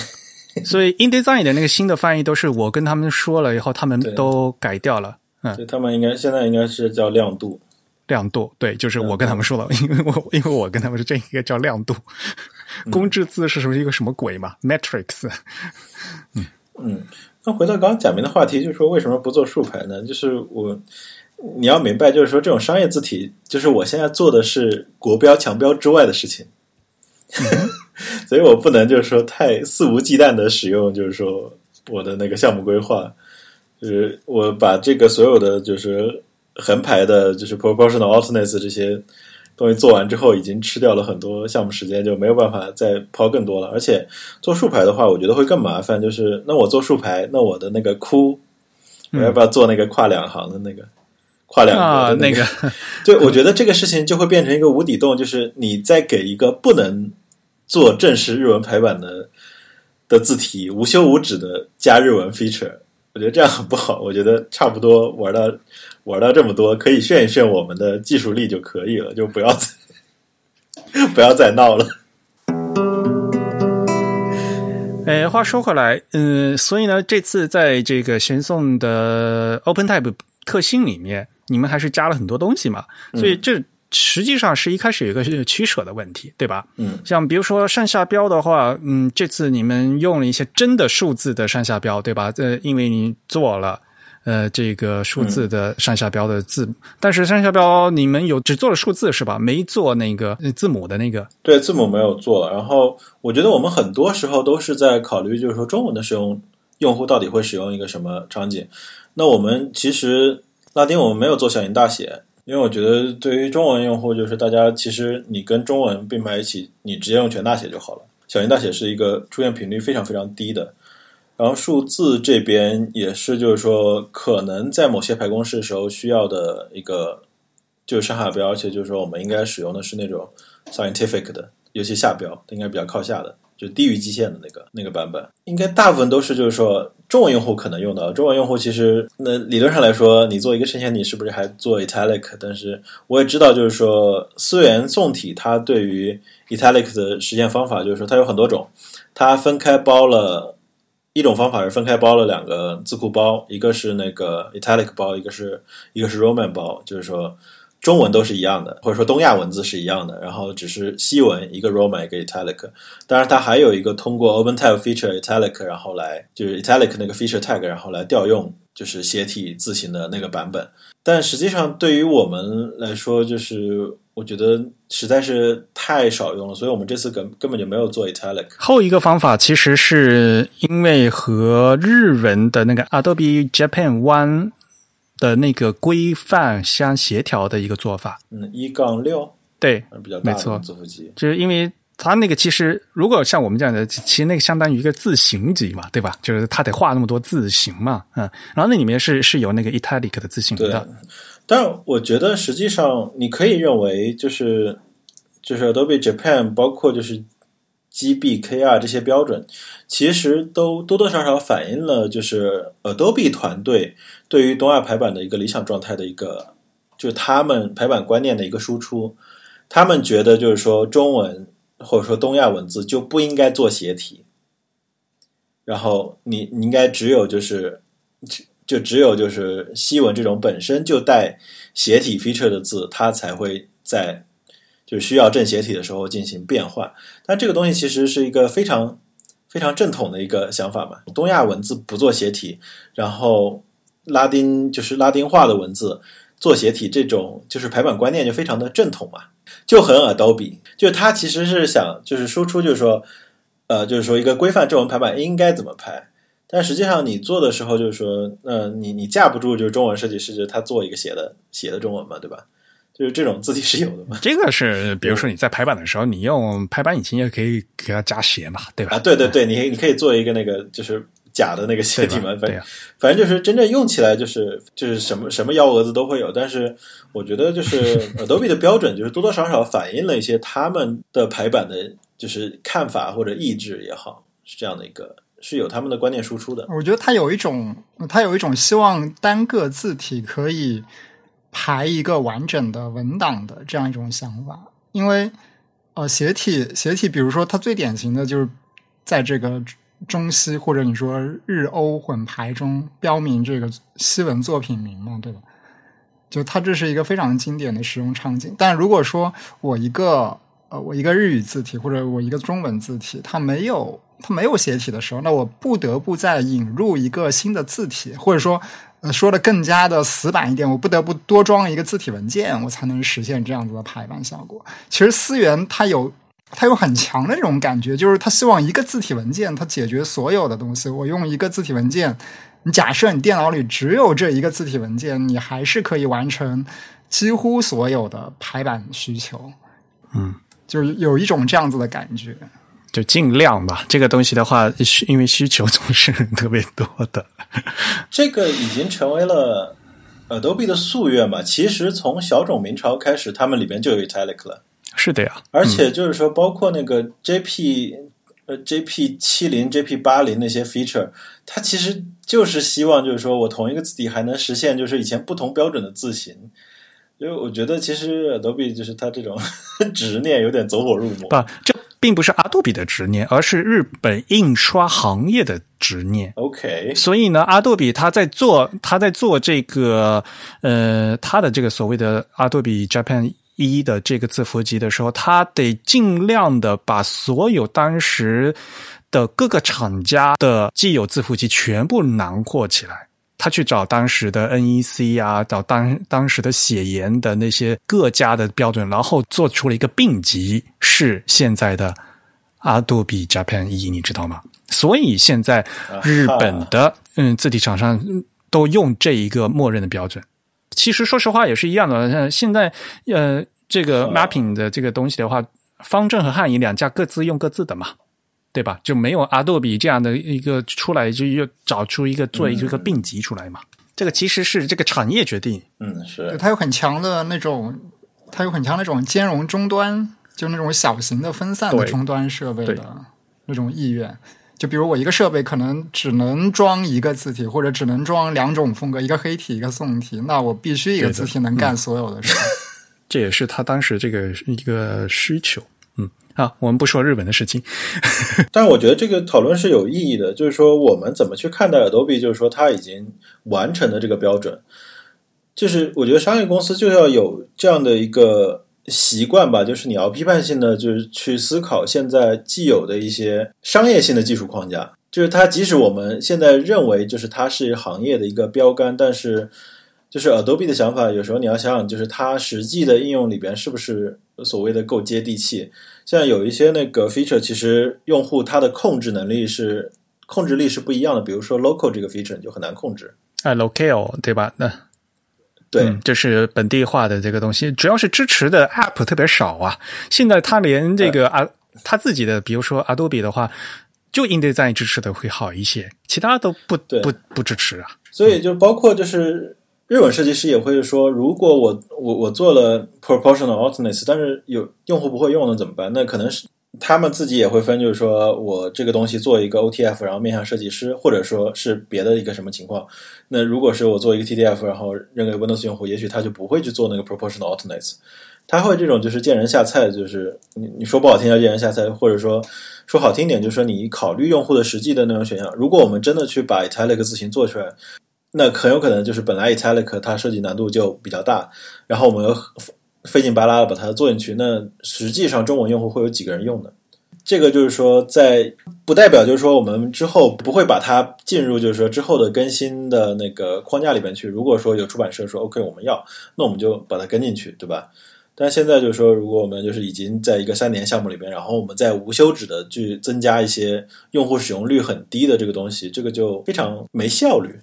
所以 InDesign 的那个新的翻译都是我跟他们说了以后，他们都改掉了。嗯，他们应该现在应该是叫亮度，亮度对，就是我跟他们说了，因为我因为我跟他们说这应该叫亮度，公制字是什么一个什么鬼嘛？Matrix。嗯。嗯，那回到刚刚讲明的话题，就是说为什么不做竖排呢？就是我你要明白，就是说这种商业字体，就是我现在做的是国标强标之外的事情。所以我不能就是说太肆无忌惮的使用，就是说我的那个项目规划，就是我把这个所有的就是横排的，就是 proportional alterness 这些东西做完之后，已经吃掉了很多项目时间，就没有办法再抛更多了。而且做竖排的话，我觉得会更麻烦。就是那我做竖排，那我的那个窟，我要不要做那个跨两行的那个跨两行那个？对，我觉得这个事情就会变成一个无底洞，就是你再给一个不能。做正式日文排版的的字体，无休无止的加日文 feature，我觉得这样很不好。我觉得差不多玩到玩到这么多，可以炫一炫我们的技术力就可以了，就不要再 不要再闹了。哎，话说回来，嗯，所以呢，这次在这个玄颂的 OpenType 特性里面，你们还是加了很多东西嘛？所以这。实际上是一开始有一个取舍的问题，对吧？嗯，像比如说上下标的话，嗯，这次你们用了一些真的数字的上下标，对吧？呃，因为你做了呃这个数字的上下标的字，但是上下标你们有只做了数字是吧？没做那个字母的那个？对，字母没有做。然后我觉得我们很多时候都是在考虑，就是说中文的使用用户到底会使用一个什么场景？那我们其实拉丁我们没有做小型大写。因为我觉得，对于中文用户，就是大家其实你跟中文并排一起，你直接用全大写就好了。小型大写是一个出现频率非常非常低的。然后数字这边也是，就是说可能在某些排公式时候需要的一个就是上下标，而且就是说我们应该使用的是那种 scientific 的，尤其下标应该比较靠下的。就低于基线的那个那个版本，应该大部分都是就是说中文用户可能用到。中文用户其实那理论上来说，你做一个衬线，体是不是还做 italic？但是我也知道，就是说思源宋体它对于 italic 的实现方法，就是说它有很多种，它分开包了一种方法是分开包了两个字库包，一个是那个 italic 包，一个是一个是 roman 包，就是说。中文都是一样的，或者说东亚文字是一样的，然后只是西文一个 Roman 一个 Italic，当然它还有一个通过 OpenType Feature Italic，然后来就是 Italic 那个 Feature Tag，然后来调用就是斜体字形的那个版本。但实际上对于我们来说，就是我觉得实在是太少用了，所以我们这次根根本就没有做 Italic。后一个方法其实是因为和日文的那个 Adobe Japan One。的那个规范相协调的一个做法，嗯，一杠六，对，比较大的字符集，就是因为它那个其实如果像我们这样的，其实那个相当于一个字形集嘛，对吧？就是它得画那么多字形嘛，嗯，然后那里面是是有那个 italic 的字形的。但我觉得实际上你可以认为，就是就是 Adobe Japan 包括就是 GB、KR 这些标准，其实都多多少少反映了就是 Adobe 团队对于东亚排版的一个理想状态的一个，就是他们排版观念的一个输出。他们觉得就是说中文或者说东亚文字就不应该做斜体，然后你你应该只有就是就只有就是西文这种本身就带斜体 feature 的字，它才会在。就需要正斜体的时候进行变换，但这个东西其实是一个非常非常正统的一个想法嘛。东亚文字不做斜体，然后拉丁就是拉丁化的文字做斜体，这种就是排版观念就非常的正统嘛，就很 Adobe。就它其实是想就是输出，就是说，呃，就是说一个规范中文排版应该怎么排，但实际上你做的时候就是说，呃，你你架不住就是中文设计师就是他做一个写的写的中文嘛，对吧？就是这种字体是有的嘛？这个是，比如说你在排版的时候，你用排版引擎也可以给它加斜嘛，对吧？啊，对对对，你你可以做一个那个就是假的那个斜体嘛，反正反正就是真正用起来就是就是什么什么幺蛾子都会有。但是我觉得就是 Adobe 的标准就是多多少少反映了一些他们的排版的，就是看法或者意志也好，是这样的一个是有他们的观念输出的。我觉得他有一种他有一种希望单个字体可以。排一个完整的文档的这样一种想法，因为呃，斜体斜体，比如说它最典型的就是在这个中西或者你说日欧混排中标明这个西文作品名嘛，对吧？就它这是一个非常经典的使用场景。但如果说我一个呃我一个日语字体或者我一个中文字体，它没有它没有斜体的时候，那我不得不再引入一个新的字体，或者说。说的更加的死板一点，我不得不多装一个字体文件，我才能实现这样子的排版效果。其实思源它有它有很强的这种感觉，就是它希望一个字体文件它解决所有的东西。我用一个字体文件，你假设你电脑里只有这一个字体文件，你还是可以完成几乎所有的排版需求。嗯，就是有一种这样子的感觉。就尽量吧，这个东西的话，是因为需求总是特别多的。这个已经成为了 Adobe 的夙愿嘛？其实从小种明朝开始，他们里边就有 Italic 了。是的呀，而且就是说，包括那个 JP 呃 JP 七零 JP 八零那些 feature，它其实就是希望就是说我同一个字体还能实现就是以前不同标准的字形。因为我觉得其实 Adobe 就是他这种 执念有点走火入魔。不，这。并不是阿杜比的执念，而是日本印刷行业的执念。OK，所以呢，阿杜比他在做他在做这个呃他的这个所谓的阿杜比 Japan 一的这个字符集的时候，他得尽量的把所有当时的各个厂家的既有字符集全部囊括起来。他去找当时的 NEC 啊，找当当时的写研的那些各家的标准，然后做出了一个并集，是现在的 Adobe Japan E，，你知道吗？所以现在日本的 嗯字体厂商都用这一个默认的标准。其实说实话也是一样的。现在呃这个 mapping 的这个东西的话，方正和汉仪两家各自用各自的嘛。对吧？就没有阿杜比这样的一个出来，就又找出一个做一个并集出来嘛？这个其实是这个产业决定。嗯，是。它有很强的那种，它有很强那种兼容终端，就那种小型的分散的终端设备的那种意愿。就比如我一个设备可能只能装一个字体，或者只能装两种风格，一个黑体，一个宋体，那我必须一个字体能干所有的事。这也是他当时这个一个需求。啊，我们不说日本的事情，但是我觉得这个讨论是有意义的。就是说，我们怎么去看待 Adobe？就是说，它已经完成的这个标准，就是我觉得商业公司就要有这样的一个习惯吧，就是你要批判性的，就是去思考现在既有的一些商业性的技术框架。就是它，即使我们现在认为，就是它是行业的一个标杆，但是。就是 Adobe 的想法，有时候你要想想，就是它实际的应用里边是不是所谓的够接地气。像有一些那个 feature，其实用户他的控制能力是控制力是不一样的。比如说 local 这个 feature 就很难控制。啊，local 对吧？那对，就是本地化的这个东西，主要是支持的 app 特别少啊。现在他连这个啊，他自己的，比如说 Adobe 的话，就 InDesign 支持的会好一些，其他都不不不支持啊。所以就包括就是。日本设计师也会说，如果我我我做了 proportional alterness，但是有用户不会用，那怎么办？那可能是他们自己也会分，就是说我这个东西做一个 OTF，然后面向设计师，或者说是别的一个什么情况。那如果是我做一个 TDF，然后扔给 Windows 用户，也许他就不会去做那个 proportional alternates，他会这种就是见人下菜，就是你你说不好听叫见人下菜，或者说说好听点，就是说你考虑用户的实际的那种选项。如果我们真的去把 italic 字形做出来，那很有可能就是本来 italic 它设计难度就比较大，然后我们又费劲巴拉的把它做进去，那实际上中文用户会有几个人用呢？这个就是说，在不代表就是说我们之后不会把它进入就是说之后的更新的那个框架里边去。如果说有出版社说 OK 我们要，那我们就把它跟进去，对吧？但现在就是说，如果我们就是已经在一个三年项目里边，然后我们在无休止的去增加一些用户使用率很低的这个东西，这个就非常没效率。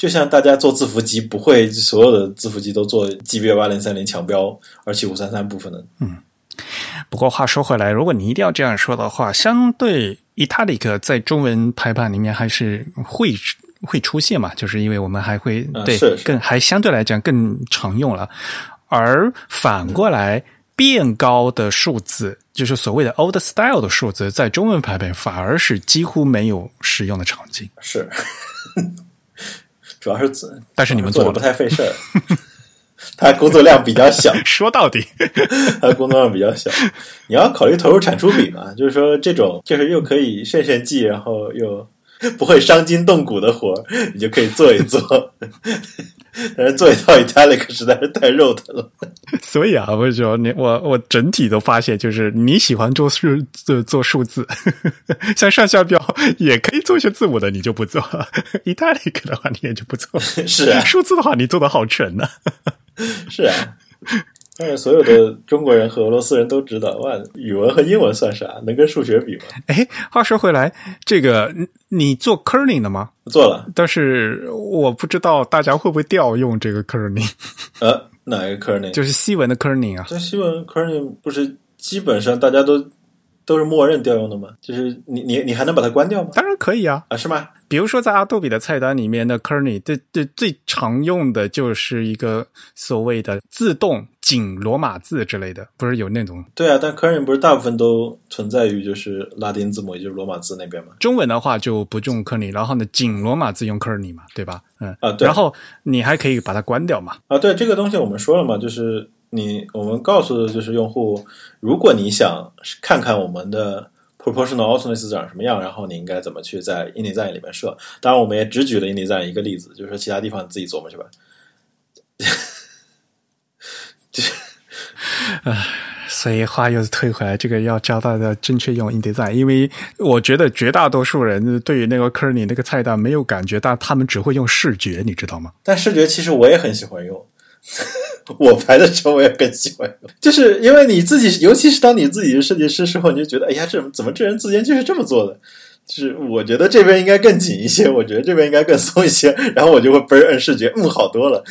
就像大家做字符集，不会所有的字符集都做 GB 八零三零强标二七五三三部分的。嗯，不过话说回来，如果你一定要这样说的话，相对 italic 在中文排版里面还是会会出现嘛，就是因为我们还会对更还相对来讲更常用了。而反过来，变高的数字，就是所谓的 old style 的数字，在中文排版反而是几乎没有使用的场景。是。主要是做，但是你们做的不太费事儿，他工作量比较小。说到底，他工作量比较小，你要考虑投入产出比嘛。就是说，这种就是又可以炫炫技，然后又不会伤筋动骨的活，你就可以做一做。但是做一套 italic 实在是太肉疼了，所以啊，我说你我我整体都发现，就是你喜欢做数做做数字，像上下标也可以做一些字母的，你就不做 italic 的话，你也就不做。是啊，数字的话，你做的好纯呢。是啊。但是所有的中国人和俄罗斯人都知道，哇，语文和英文算啥？能跟数学比吗？哎，话说回来，这个你做 kerning 的吗？做了，但是我不知道大家会不会调用这个 kerning。呃，哪一个 kerning？就是西文的 kerning 啊。这西文 kerning 不是基本上大家都都是默认调用的吗？就是你你你还能把它关掉吗？当然可以啊，啊是吗？比如说在阿杜比的菜单里面的 kerning，最最最常用的就是一个所谓的自动。仅罗马字之类的，不是有那种？对啊，但 kerning 不是大部分都存在于就是拉丁字母，也就是罗马字那边吗？中文的话就不用 kerning，然后呢，仅罗马字用 kerning 嘛，对吧？嗯啊，对。然后你还可以把它关掉嘛？啊，对，这个东西我们说了嘛，就是你我们告诉的就是用户，如果你想看看我们的 proportional alternates 长什么样，然后你应该怎么去在 InDesign 里面设。当然，我们也只举了 InDesign 一个例子，就是说其他地方自己琢磨去吧。唉，所以话又退回来，这个要教大家正确用 InDesign，因为我觉得绝大多数人对于那个 Kerning 那个菜单没有感觉，但他们只会用视觉，你知道吗？但视觉其实我也很喜欢用，我排的时候我也更喜欢用，就是因为你自己，尤其是当你自己是设计师时候，你就觉得，哎呀，这怎么这人字间就是这么做的？就是我觉得这边应该更紧一些，我觉得这边应该更松一些，然后我就会嘣摁视觉，嗯，好多了。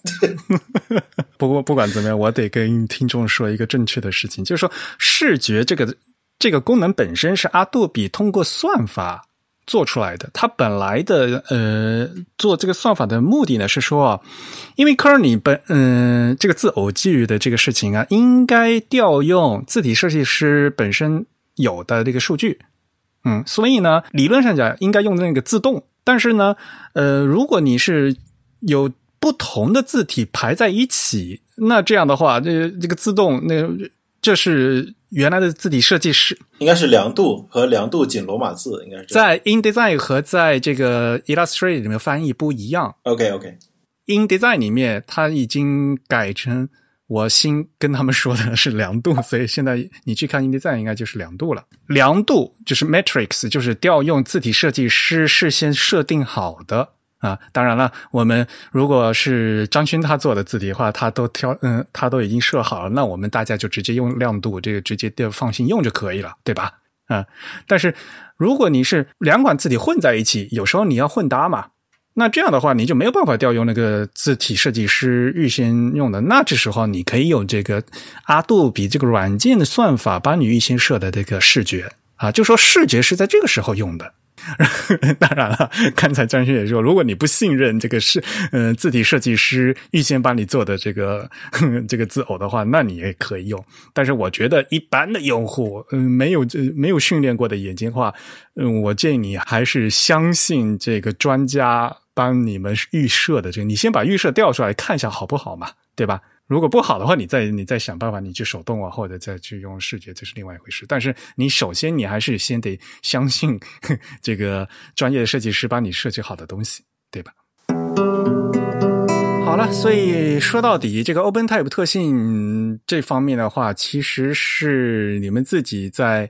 不过不管怎么样，我得跟听众说一个正确的事情，就是说视觉这个这个功能本身是阿杜比通过算法做出来的。它本来的呃做这个算法的目的呢是说，因为 Kerni 本嗯这个字偶基于的这个事情啊，应该调用字体设计师本身有的这个数据，嗯，所以呢理论上讲应该用那个自动，但是呢呃如果你是有不同的字体排在一起，那这样的话，这这个自动，那这是原来的字体设计师应该是良度和良度仅罗马字，应该是在 InDesign 和在这个 Illustrator 里面翻译不一样。OK OK，InDesign 里面它已经改成我新跟他们说的是良度，所以现在你去看 InDesign 应该就是良度了。良度就是 Matrix，就是调用字体设计师事先设定好的。啊，当然了，我们如果是张勋他做的字体的话，他都挑，嗯，他都已经设好了，那我们大家就直接用亮度，这个直接的放心用就可以了，对吧？啊，但是如果你是两款字体混在一起，有时候你要混搭嘛，那这样的话你就没有办法调用那个字体设计师预先用的，那这时候你可以用这个阿杜比这个软件的算法帮你预先设的这个视觉啊，就说视觉是在这个时候用的。当然了，刚才张轩也说，如果你不信任这个是嗯、字体设计师预先帮你做的这个 这个字偶的话，那你也可以用。但是我觉得一般的用户，嗯，没有没有训练过的眼睛话，嗯，我建议你还是相信这个专家帮你们预设的这个，你先把预设调出来看一下好不好嘛，对吧？如果不好的话，你再你再想办法，你去手动啊，或者再去用视觉，这是另外一回事。但是你首先你还是先得相信这个专业的设计师帮你设计好的东西，对吧？好了，所以说到底，这个 OpenType 特性这方面的话，其实是你们自己在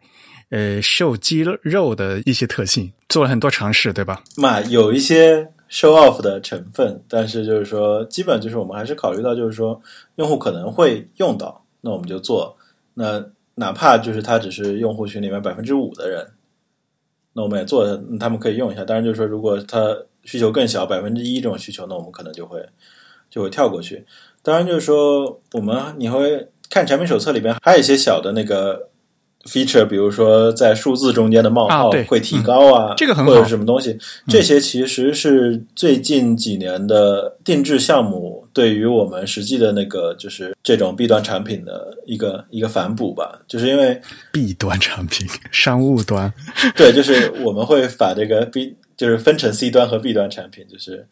呃秀肌肉的一些特性做了很多尝试，对吧？嘛，有一些。Show off 的成分，但是就是说，基本就是我们还是考虑到，就是说用户可能会用到，那我们就做。那哪怕就是他只是用户群里面百分之五的人，那我们也做，他们可以用一下。当然，就是说如果他需求更小，百分之一这种需求，那我们可能就会就会跳过去。当然，就是说我们你会看产品手册里边还有一些小的那个。feature，比如说在数字中间的冒号会提高啊，嗯、这个很好，或者什么东西，这些其实是最近几年的定制项目对于我们实际的那个就是这种 B 端产品的一个一个反哺吧，就是因为 B 端产品商务端，对，就是我们会把这个 B 就是分成 C 端和 B 端产品，就是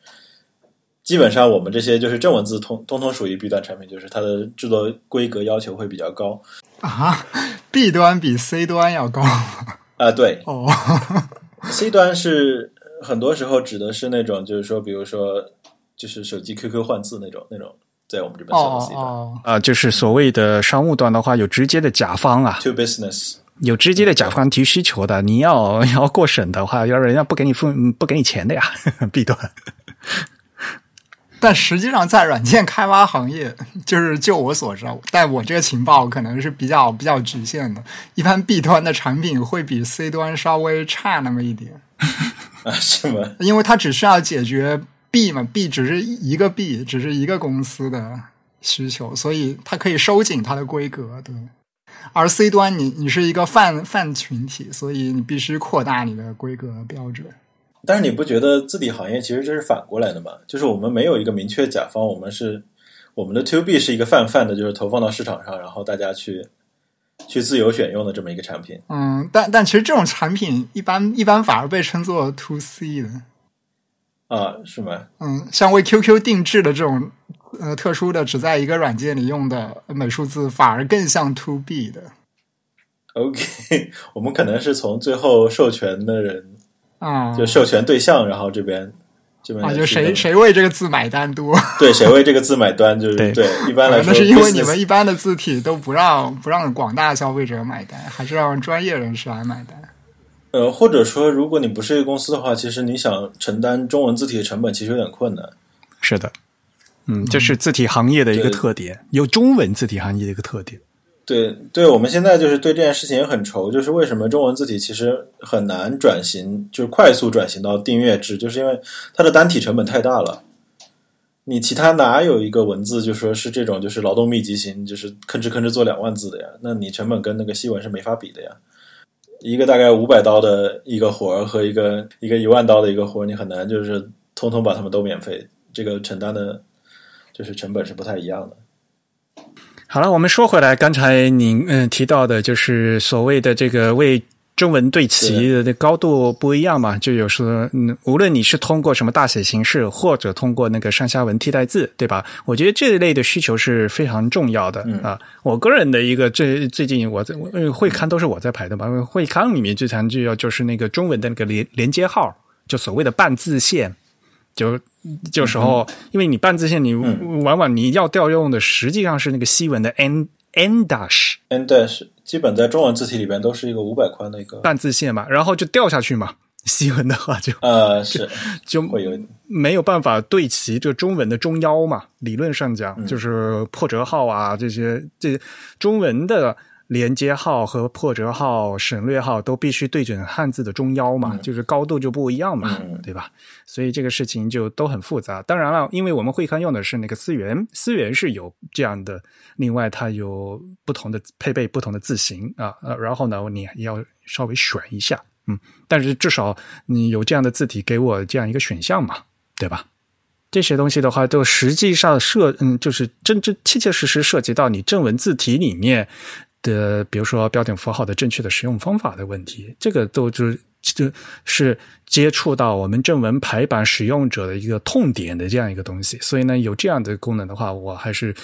基本上我们这些就是正文字通通通属于 B 端产品，就是它的制作规格要求会比较高。啊，B 端比 C 端要高。啊？对，哦，C 端是很多时候指的是那种，就是说，比如说，就是手机 QQ 换字那种那种，在我们这边算 C 端。啊、就是所谓的商务端的话，有直接的甲方啊，，to business，有直接的甲方提需求的，你要 要过审的话，要人家不给你付不给你钱的呀，B 端。但实际上，在软件开发行业，就是就我所知，但我这个情报可能是比较比较局限的。一般 B 端的产品会比 C 端稍微差那么一点，啊，是吗？因为它只需要解决 B 嘛，B 只是一个 B，只是一个公司的需求，所以它可以收紧它的规格，对。而 C 端你你是一个泛泛群体，所以你必须扩大你的规格标准。但是你不觉得字体行业其实这是反过来的吗？就是我们没有一个明确甲方，我们是我们的 To B 是一个泛泛的，就是投放到市场上，然后大家去去自由选用的这么一个产品。嗯，但但其实这种产品一般一般反而被称作 To C 的。啊，是吗？嗯，像为 QQ 定制的这种呃特殊的只在一个软件里用的美术字，反而更像 To B 的。OK，我们可能是从最后授权的人。啊、就授权对象，然后这边这边啊，就谁谁为这个字买单多？对，谁为这个字买单，就是对对。一般来说，那是因为你们一般的字体都不让不让广大消费者买单，还是让专业人士来买单。呃，或者说，如果你不是一个公司的话，其实你想承担中文字体的成本，其实有点困难。是的，嗯，这是字体行业的一个特点，有中文字体行业的一个特点。对，对，我们现在就是对这件事情也很愁，就是为什么中文字体其实很难转型，就是快速转型到订阅制，就是因为它的单体成本太大了。你其他哪有一个文字就说是这种就是劳动密集型，就是吭哧吭哧做两万字的呀？那你成本跟那个西文是没法比的呀。一个大概五百刀的一个活儿和一个一个一万刀的一个活儿，你很难就是通通把它们都免费，这个承担的就是成本是不太一样的。好了，我们说回来，刚才您嗯、呃、提到的就是所谓的这个为中文对齐的高度不一样嘛，就有说嗯，无论你是通过什么大写形式，或者通过那个上下文替代字，对吧？我觉得这一类的需求是非常重要的、嗯、啊。我个人的一个最最近我在会刊都是我在排的嘛，会刊里面最常就要就是那个中文的那个连连接号，就所谓的半字线。就就时候，嗯、因为你半字线，你往往你要调用的实际上是那个西文的 n n dash n dash，基本在中文字体里边都是一个五百宽的一个半字线嘛，然后就掉下去嘛。西文的话就呃 是就会有没有办法对齐这中文的中腰嘛。理论上讲，嗯、就是破折号啊这些这中文的。连接号和破折号、省略号都必须对准汉字的中腰嘛，嗯、就是高度就不一样嘛，嗯、对吧？所以这个事情就都很复杂。当然了，因为我们会刊用的是那个思源，思源是有这样的，另外它有不同的配备不同的字形啊，呃，然后呢，你要稍微选一下，嗯，但是至少你有这样的字体给我这样一个选项嘛，对吧？这些东西的话，都实际上涉嗯，就是真真切切实实涉及到你正文字体里面的，比如说标点符号的正确的使用方法的问题，这个都就是就是接触到我们正文排版使用者的一个痛点的这样一个东西。所以呢，有这样的功能的话，我还是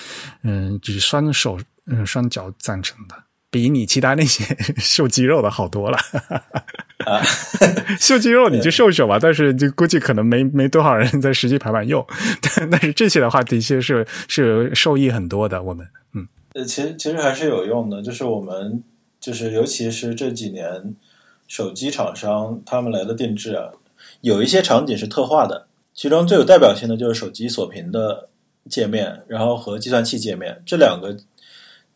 嗯，就是双手嗯双脚赞成的。比你其他那些 秀肌肉的好多了，啊，秀肌肉你就秀秀吧，但是就估计可能没没多少人在实际排版用，但但是这些的话的确是是受益很多的。我们嗯，呃，其实其实还是有用的，就是我们就是尤其是这几年手机厂商他们来的定制啊，有一些场景是特化的，其中最有代表性的就是手机锁屏的界面，然后和计算器界面这两个。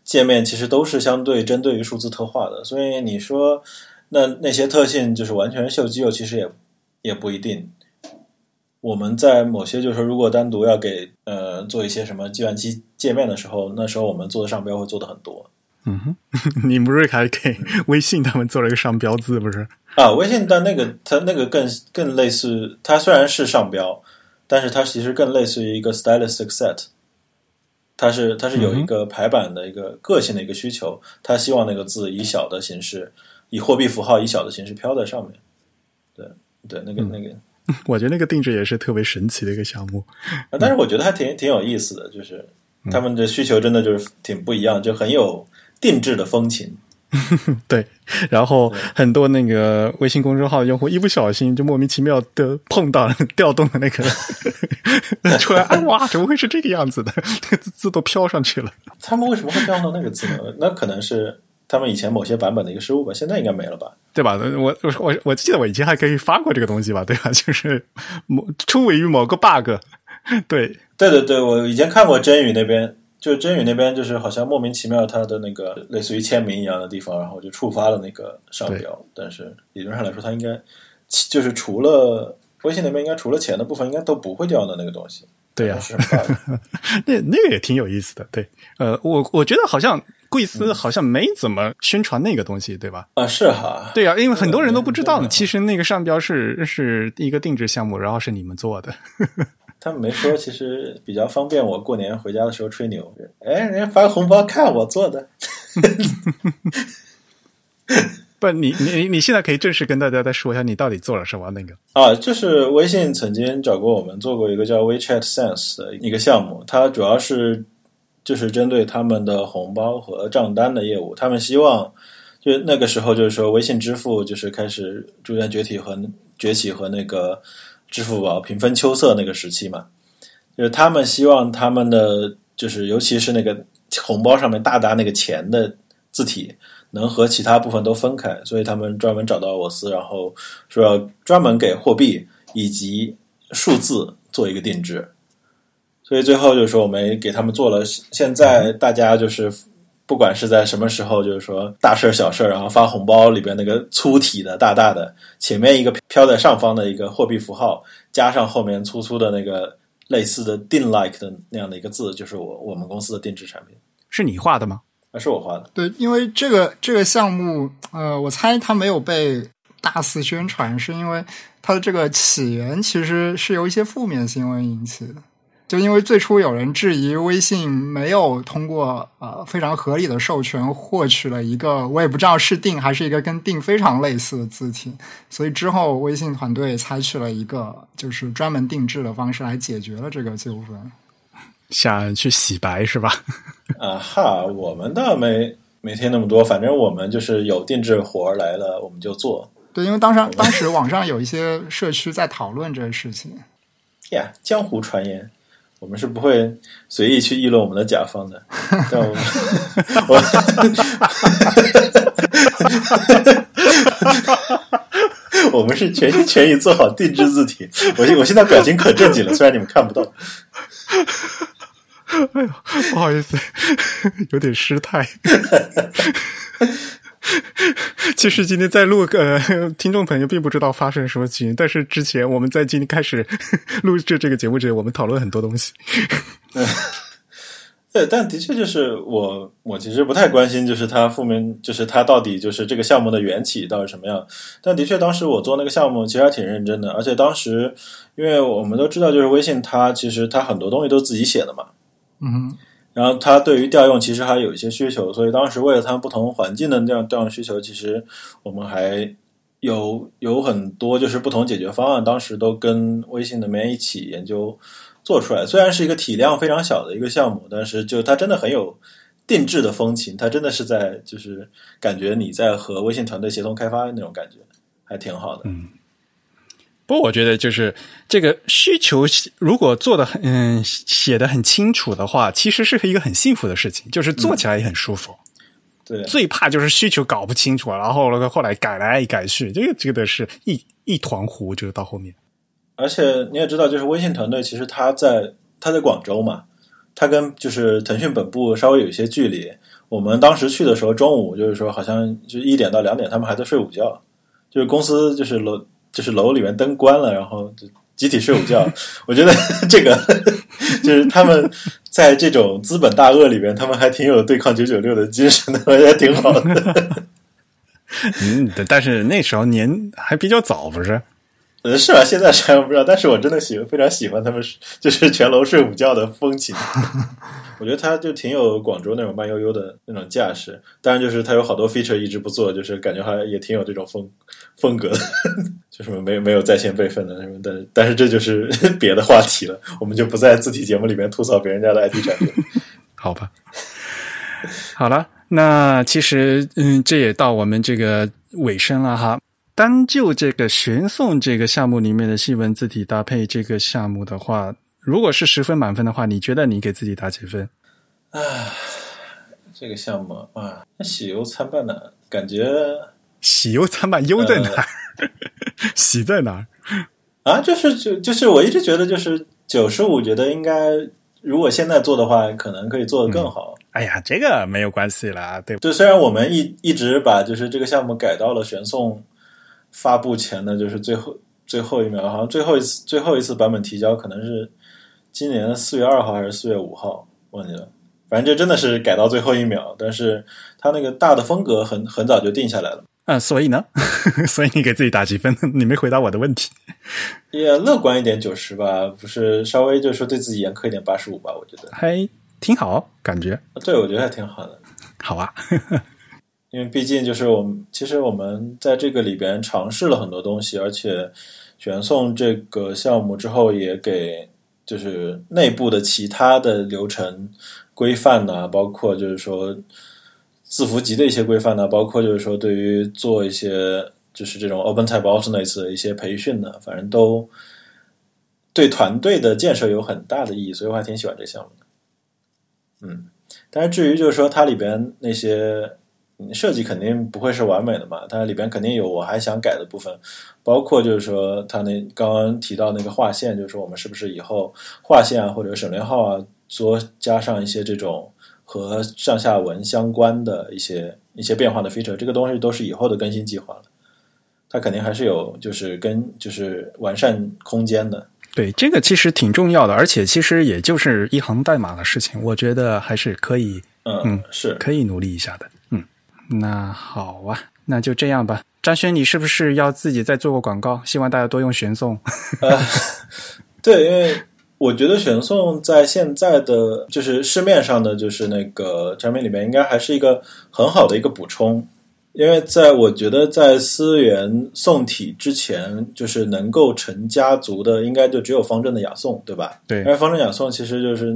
界面其实都是相对针对于数字特化的，所以你说那那些特性就是完全秀肌肉，其实也也不一定。我们在某些就是说，如果单独要给呃做一些什么计算机界面的时候，那时候我们做的商标会做的很多。嗯哼，你不是还给微信他们做了一个商标字不是？啊，微信但那个它那个更更类似，它虽然是商标，但是它其实更类似于一个 stylistic set。它是它是有一个排版的一个个性的一个需求，他希望那个字以小的形式，以货币符号以小的形式飘在上面。对对，那个那个，我觉得那个定制也是特别神奇的一个项目。但是我觉得还挺挺有意思的，就是他们的需求真的就是挺不一样，就很有定制的风情。对，然后很多那个微信公众号用户一不小心就莫名其妙的碰到了调动的那个 出来，哇，怎么会是这个样子的？那个字都飘上去了。他们为什么会调动那个字呢？那可能是他们以前某些版本的一个失误吧，现在应该没了吧？对吧？我我我我记得我以前还可以发过这个东西吧？对吧？就是某出位于某个 bug，对对对对，我以前看过真宇那边。就真宇那边，就是好像莫名其妙，他的那个类似于签名一样的地方，然后就触发了那个商标。但是理论上来说，它应该就是除了微信那边，应该除了钱的部分，应该都不会掉的那个东西。对呀，那那个也挺有意思的。对，呃，我我觉得好像贵司好像没怎么宣传那个东西，对吧？啊，是哈。对呀，因为很多人都不知道呢。其实那个商标是是一个定制项目，然后是你们做的。他们没说，其实比较方便我过年回家的时候吹牛。哎，人家发个红包，看我做的。不，你你你现在可以正式跟大家再说一下，你到底做了什么？那个啊，就是微信曾经找过我们做过一个叫 WeChat Sense 的一个项目，它主要是就是针对他们的红包和账单的业务。他们希望就那个时候就是说，微信支付就是开始逐渐崛起和崛起和那个。支付宝平分秋色那个时期嘛，就是他们希望他们的就是尤其是那个红包上面大大那个钱的字体能和其他部分都分开，所以他们专门找到我司，然后说要专门给货币以及数字做一个定制，所以最后就是说我们给他们做了，现在大家就是。不管是在什么时候，就是说大事小事然后发红包里边那个粗体的大大的，前面一个飘在上方的一个货币符号，加上后面粗粗的那个类似的定 like 的那样的一个字，就是我我们公司的定制产品。是你画的吗？啊，是我画的。对，因为这个这个项目，呃，我猜它没有被大肆宣传，是因为它的这个起源其实是由一些负面新闻引起的。就因为最初有人质疑微信没有通过呃非常合理的授权获取了一个我也不知道是定还是一个跟定非常类似的字体，所以之后微信团队采取了一个就是专门定制的方式来解决了这个纠纷。想去洗白是吧？啊 哈，我们倒没没听那么多，反正我们就是有定制活来了我们就做。对，因为当时当时网上有一些社区在讨论这个事情。呀，江湖传言。我们是不会随意去议论我们的甲方的，但我们，我，我们是全心全意做好定制字体。我我现在表情可正经了，虽然你们看不到。哎呦，不好意思，有点失态。其实今天在录，呃，听众朋友并不知道发生什么情，但是之前我们在今天开始 录制这个节目之前，我们讨论很多东西。对，但的确就是我，我其实不太关心，就是它负面，就是它到底就是这个项目的缘起到底什么样。但的确，当时我做那个项目其实还挺认真的，而且当时，因为我们都知道，就是微信它其实它很多东西都自己写的嘛，嗯然后它对于调用其实还有一些需求，所以当时为了它不同环境的这样调用需求，其实我们还有有很多就是不同解决方案，当时都跟微信那边一起研究做出来。虽然是一个体量非常小的一个项目，但是就它真的很有定制的风情，它真的是在就是感觉你在和微信团队协同开发那种感觉，还挺好的。不过我觉得就是这个需求，如果做的很嗯写的很清楚的话，其实是一个很幸福的事情，就是做起来也很舒服。对，最怕就是需求搞不清楚，然后那个后来改来改去，这个这个是一一团糊，就是到后面。而且你也知道，就是微信团队其实他在他在广州嘛，他跟就是腾讯本部稍微有一些距离。我们当时去的时候，中午就是说好像就一点到两点，他们还在睡午觉，就是公司就是楼就是楼里面灯关了，然后就集体睡午觉。我觉得这个就是他们在这种资本大鳄里面，他们还挺有对抗九九六的精神的，我觉得挺好的。嗯，但是那时候年还比较早，不是？呃，是啊，现在虽然不知道，但是我真的喜欢，非常喜欢他们就是全楼睡午觉的风情。我觉得他就挺有广州那种慢悠悠的那种架势，当然就是他有好多 feature 一直不做，就是感觉还也挺有这种风风格的，就是没没有在线备份的什么，但是但是这就是 别的话题了，我们就不在字体节目里面吐槽别人家的 IT 产品。好吧，好了，那其实嗯，这也到我们这个尾声了哈。单就这个玄颂这个项目里面的细文字体搭配这个项目的话，如果是十分满分的话，你觉得你给自己打几分？啊，这个项目啊，喜忧参半的感觉。喜忧参半，忧在哪儿？喜在哪儿？啊，就是就就是我一直觉得就是九十五，觉得应该如果现在做的话，可能可以做得更好。嗯、哎呀，这个没有关系啦，对就。虽然我们一一直把就是这个项目改到了玄宋发布前的，就是最后最后一秒，好像最后一次最后一次版本提交可能是今年的四月二号还是四月五号，忘记了。反正就真的是改到最后一秒，但是它那个大的风格很很早就定下来了。啊，所以呢，所以你给自己打几分？你没回答我的问题。也乐观一点，九十吧，不是稍微就是说对自己严苛一点，八十五吧，我觉得还挺好，感觉。对，我觉得还挺好的。好啊，因为毕竟就是我们，其实我们在这个里边尝试了很多东西，而且选送这个项目之后，也给就是内部的其他的流程规范呢，包括就是说。字符集的一些规范呢，包括就是说对于做一些就是这种 OpenType Alternates 的一些培训呢，反正都对团队的建设有很大的意义，所以我还挺喜欢这个项目的。嗯，但是至于就是说它里边那些设计肯定不会是完美的嘛，它里边肯定有我还想改的部分，包括就是说它那刚刚提到那个划线，就是说我们是不是以后划线啊或者省略号啊，多加上一些这种。和上下文相关的一些一些变化的 feature，这个东西都是以后的更新计划了。它肯定还是有就是跟就是完善空间的。对，这个其实挺重要的，而且其实也就是一行代码的事情，我觉得还是可以，嗯，是可以努力一下的。嗯，那好啊，那就这样吧。张轩，你是不是要自己再做个广告？希望大家多用玄颂。呃，对，因为。我觉得玄宋在现在的就是市面上的就是那个产品里面，应该还是一个很好的一个补充。因为在我觉得在思源宋体之前，就是能够成家族的，应该就只有方正的雅颂，对吧？对。因为方正雅颂其实就是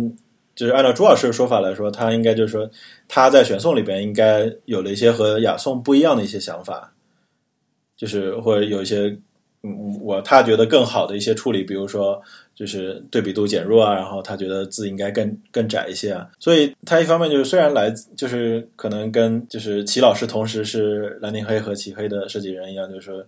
就是按照朱老师的说法来说，他应该就是说他在玄宋里边应该有了一些和雅颂不一样的一些想法，就是或者有一些嗯我他觉得更好的一些处理，比如说。就是对比度减弱啊，然后他觉得字应该更更窄一些啊，所以他一方面就是虽然来就是可能跟就是齐老师同时是蓝宁黑和齐黑的设计人一样，就是说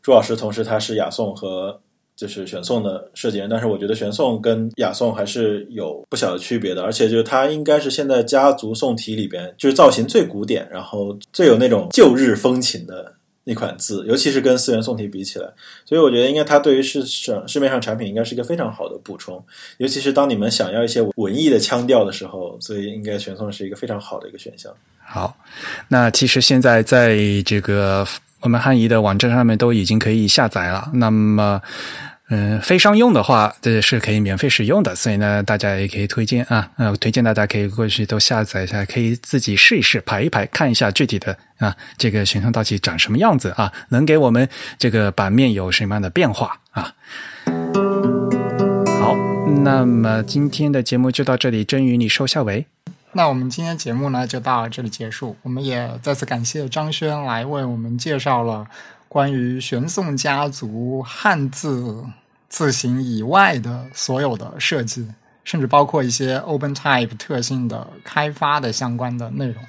朱老师同时他是雅颂和就是玄颂的设计人，但是我觉得玄颂跟雅颂还是有不小的区别的，而且就是他应该是现在家族宋体里边就是造型最古典，然后最有那种旧日风情的那款字，尤其是跟四元宋体比起来，所以我觉得应该它对于市场市面上产品应该是一个非常好的补充，尤其是当你们想要一些文艺的腔调的时候，所以应该玄宋是一个非常好的一个选项。好，那其实现在在这个我们汉仪的网站上面都已经可以下载了。那么，嗯，非商用的话，这是可以免费使用的。所以呢，大家也可以推荐啊，呃，推荐大家可以过去都下载一下，可以自己试一试，排一排，看一下具体的啊，这个玄宋到底长什么样子啊，能给我们这个版面有什么样的变化啊？好，那么今天的节目就到这里，真宇，你收下尾。那我们今天节目呢就到这里结束。我们也再次感谢张轩来为我们介绍了关于玄宋家族汉字字形以外的所有的设计，甚至包括一些 OpenType 特性的开发的相关的内容。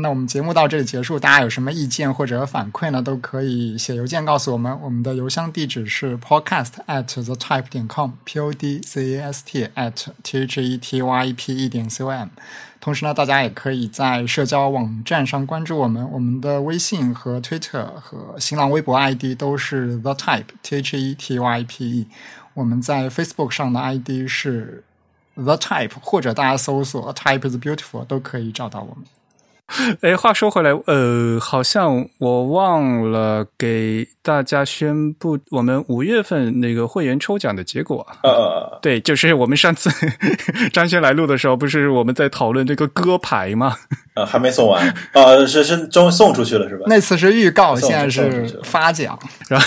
那我们节目到这里结束，大家有什么意见或者反馈呢？都可以写邮件告诉我们，我们的邮箱地址是 podcast at the type 点 com，p o d c a s t at t h e t y p e 点 c o m。同时呢，大家也可以在社交网站上关注我们，我们的微信和 Twitter 和新浪微博 ID 都是 the type t h e t y p e。我们在 Facebook 上的 ID 是 the type，或者大家搜索 type is beautiful 都可以找到我们。哎，话说回来，呃，好像我忘了给大家宣布我们五月份那个会员抽奖的结果。呃，对，就是我们上次 张轩来录的时候，不是我们在讨论这个歌牌吗？呃，还没送完，呃，是是终送出去了是吧？那次是预告，现在是发奖。然后，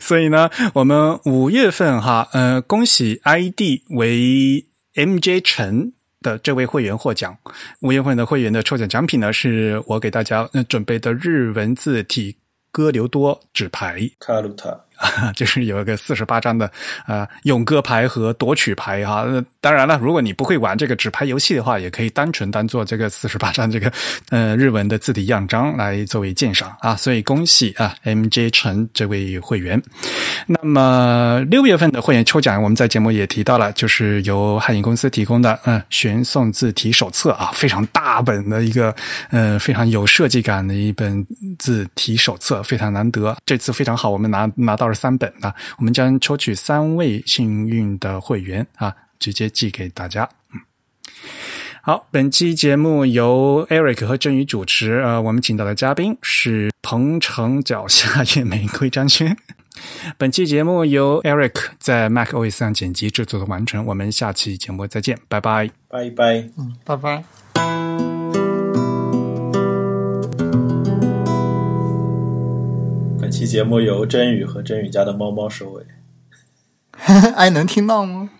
所以呢，我们五月份哈，呃，恭喜 ID 为 MJ 陈的这位会员获奖。五月份的会员的抽奖奖品呢，是我给大家准备的日文字体歌流多纸牌。卡鲁塔，就是有一个四十八张的呃咏歌牌和夺取牌哈、当然了，如果你不会玩这个纸牌游戏的话，也可以单纯当做这个四十八张这个呃日文的字体样章来作为鉴赏啊。所以恭喜啊 MJ 陈这位会员。那么六月份的会员抽奖，我们在节目也提到了，就是由汉影公司提供的嗯玄宋字体手册啊，非常大本的一个呃非常有设计感的一本字体手册，非常难得。这次非常好，我们拿拿到了三本啊，我们将抽取三位幸运的会员啊，直接寄给大家。嗯。好，本期节目由 Eric 和振宇主持。呃，我们请到的嘉宾是鹏城脚下夜玫瑰张轩。本期节目由 Eric 在 Mac OS 上剪辑制作的完成。我们下期节目再见，拜拜。拜拜。嗯，拜拜。本期节目由真宇和真宇家的猫猫收尾，哎，能听到吗？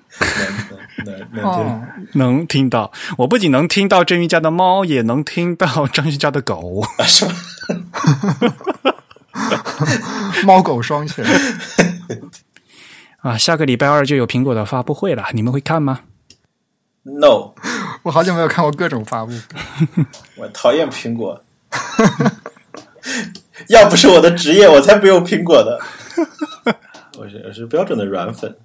能能能 能能听到，我不仅能听到真宇家的猫，也能听到张旭家的狗。啊，是吧？猫狗双全。啊，下个礼拜二就有苹果的发布会了，你们会看吗？No，我好久没有看过各种发布。我讨厌苹果。要不是我的职业，我才不用苹果的。我是我是标准的软粉。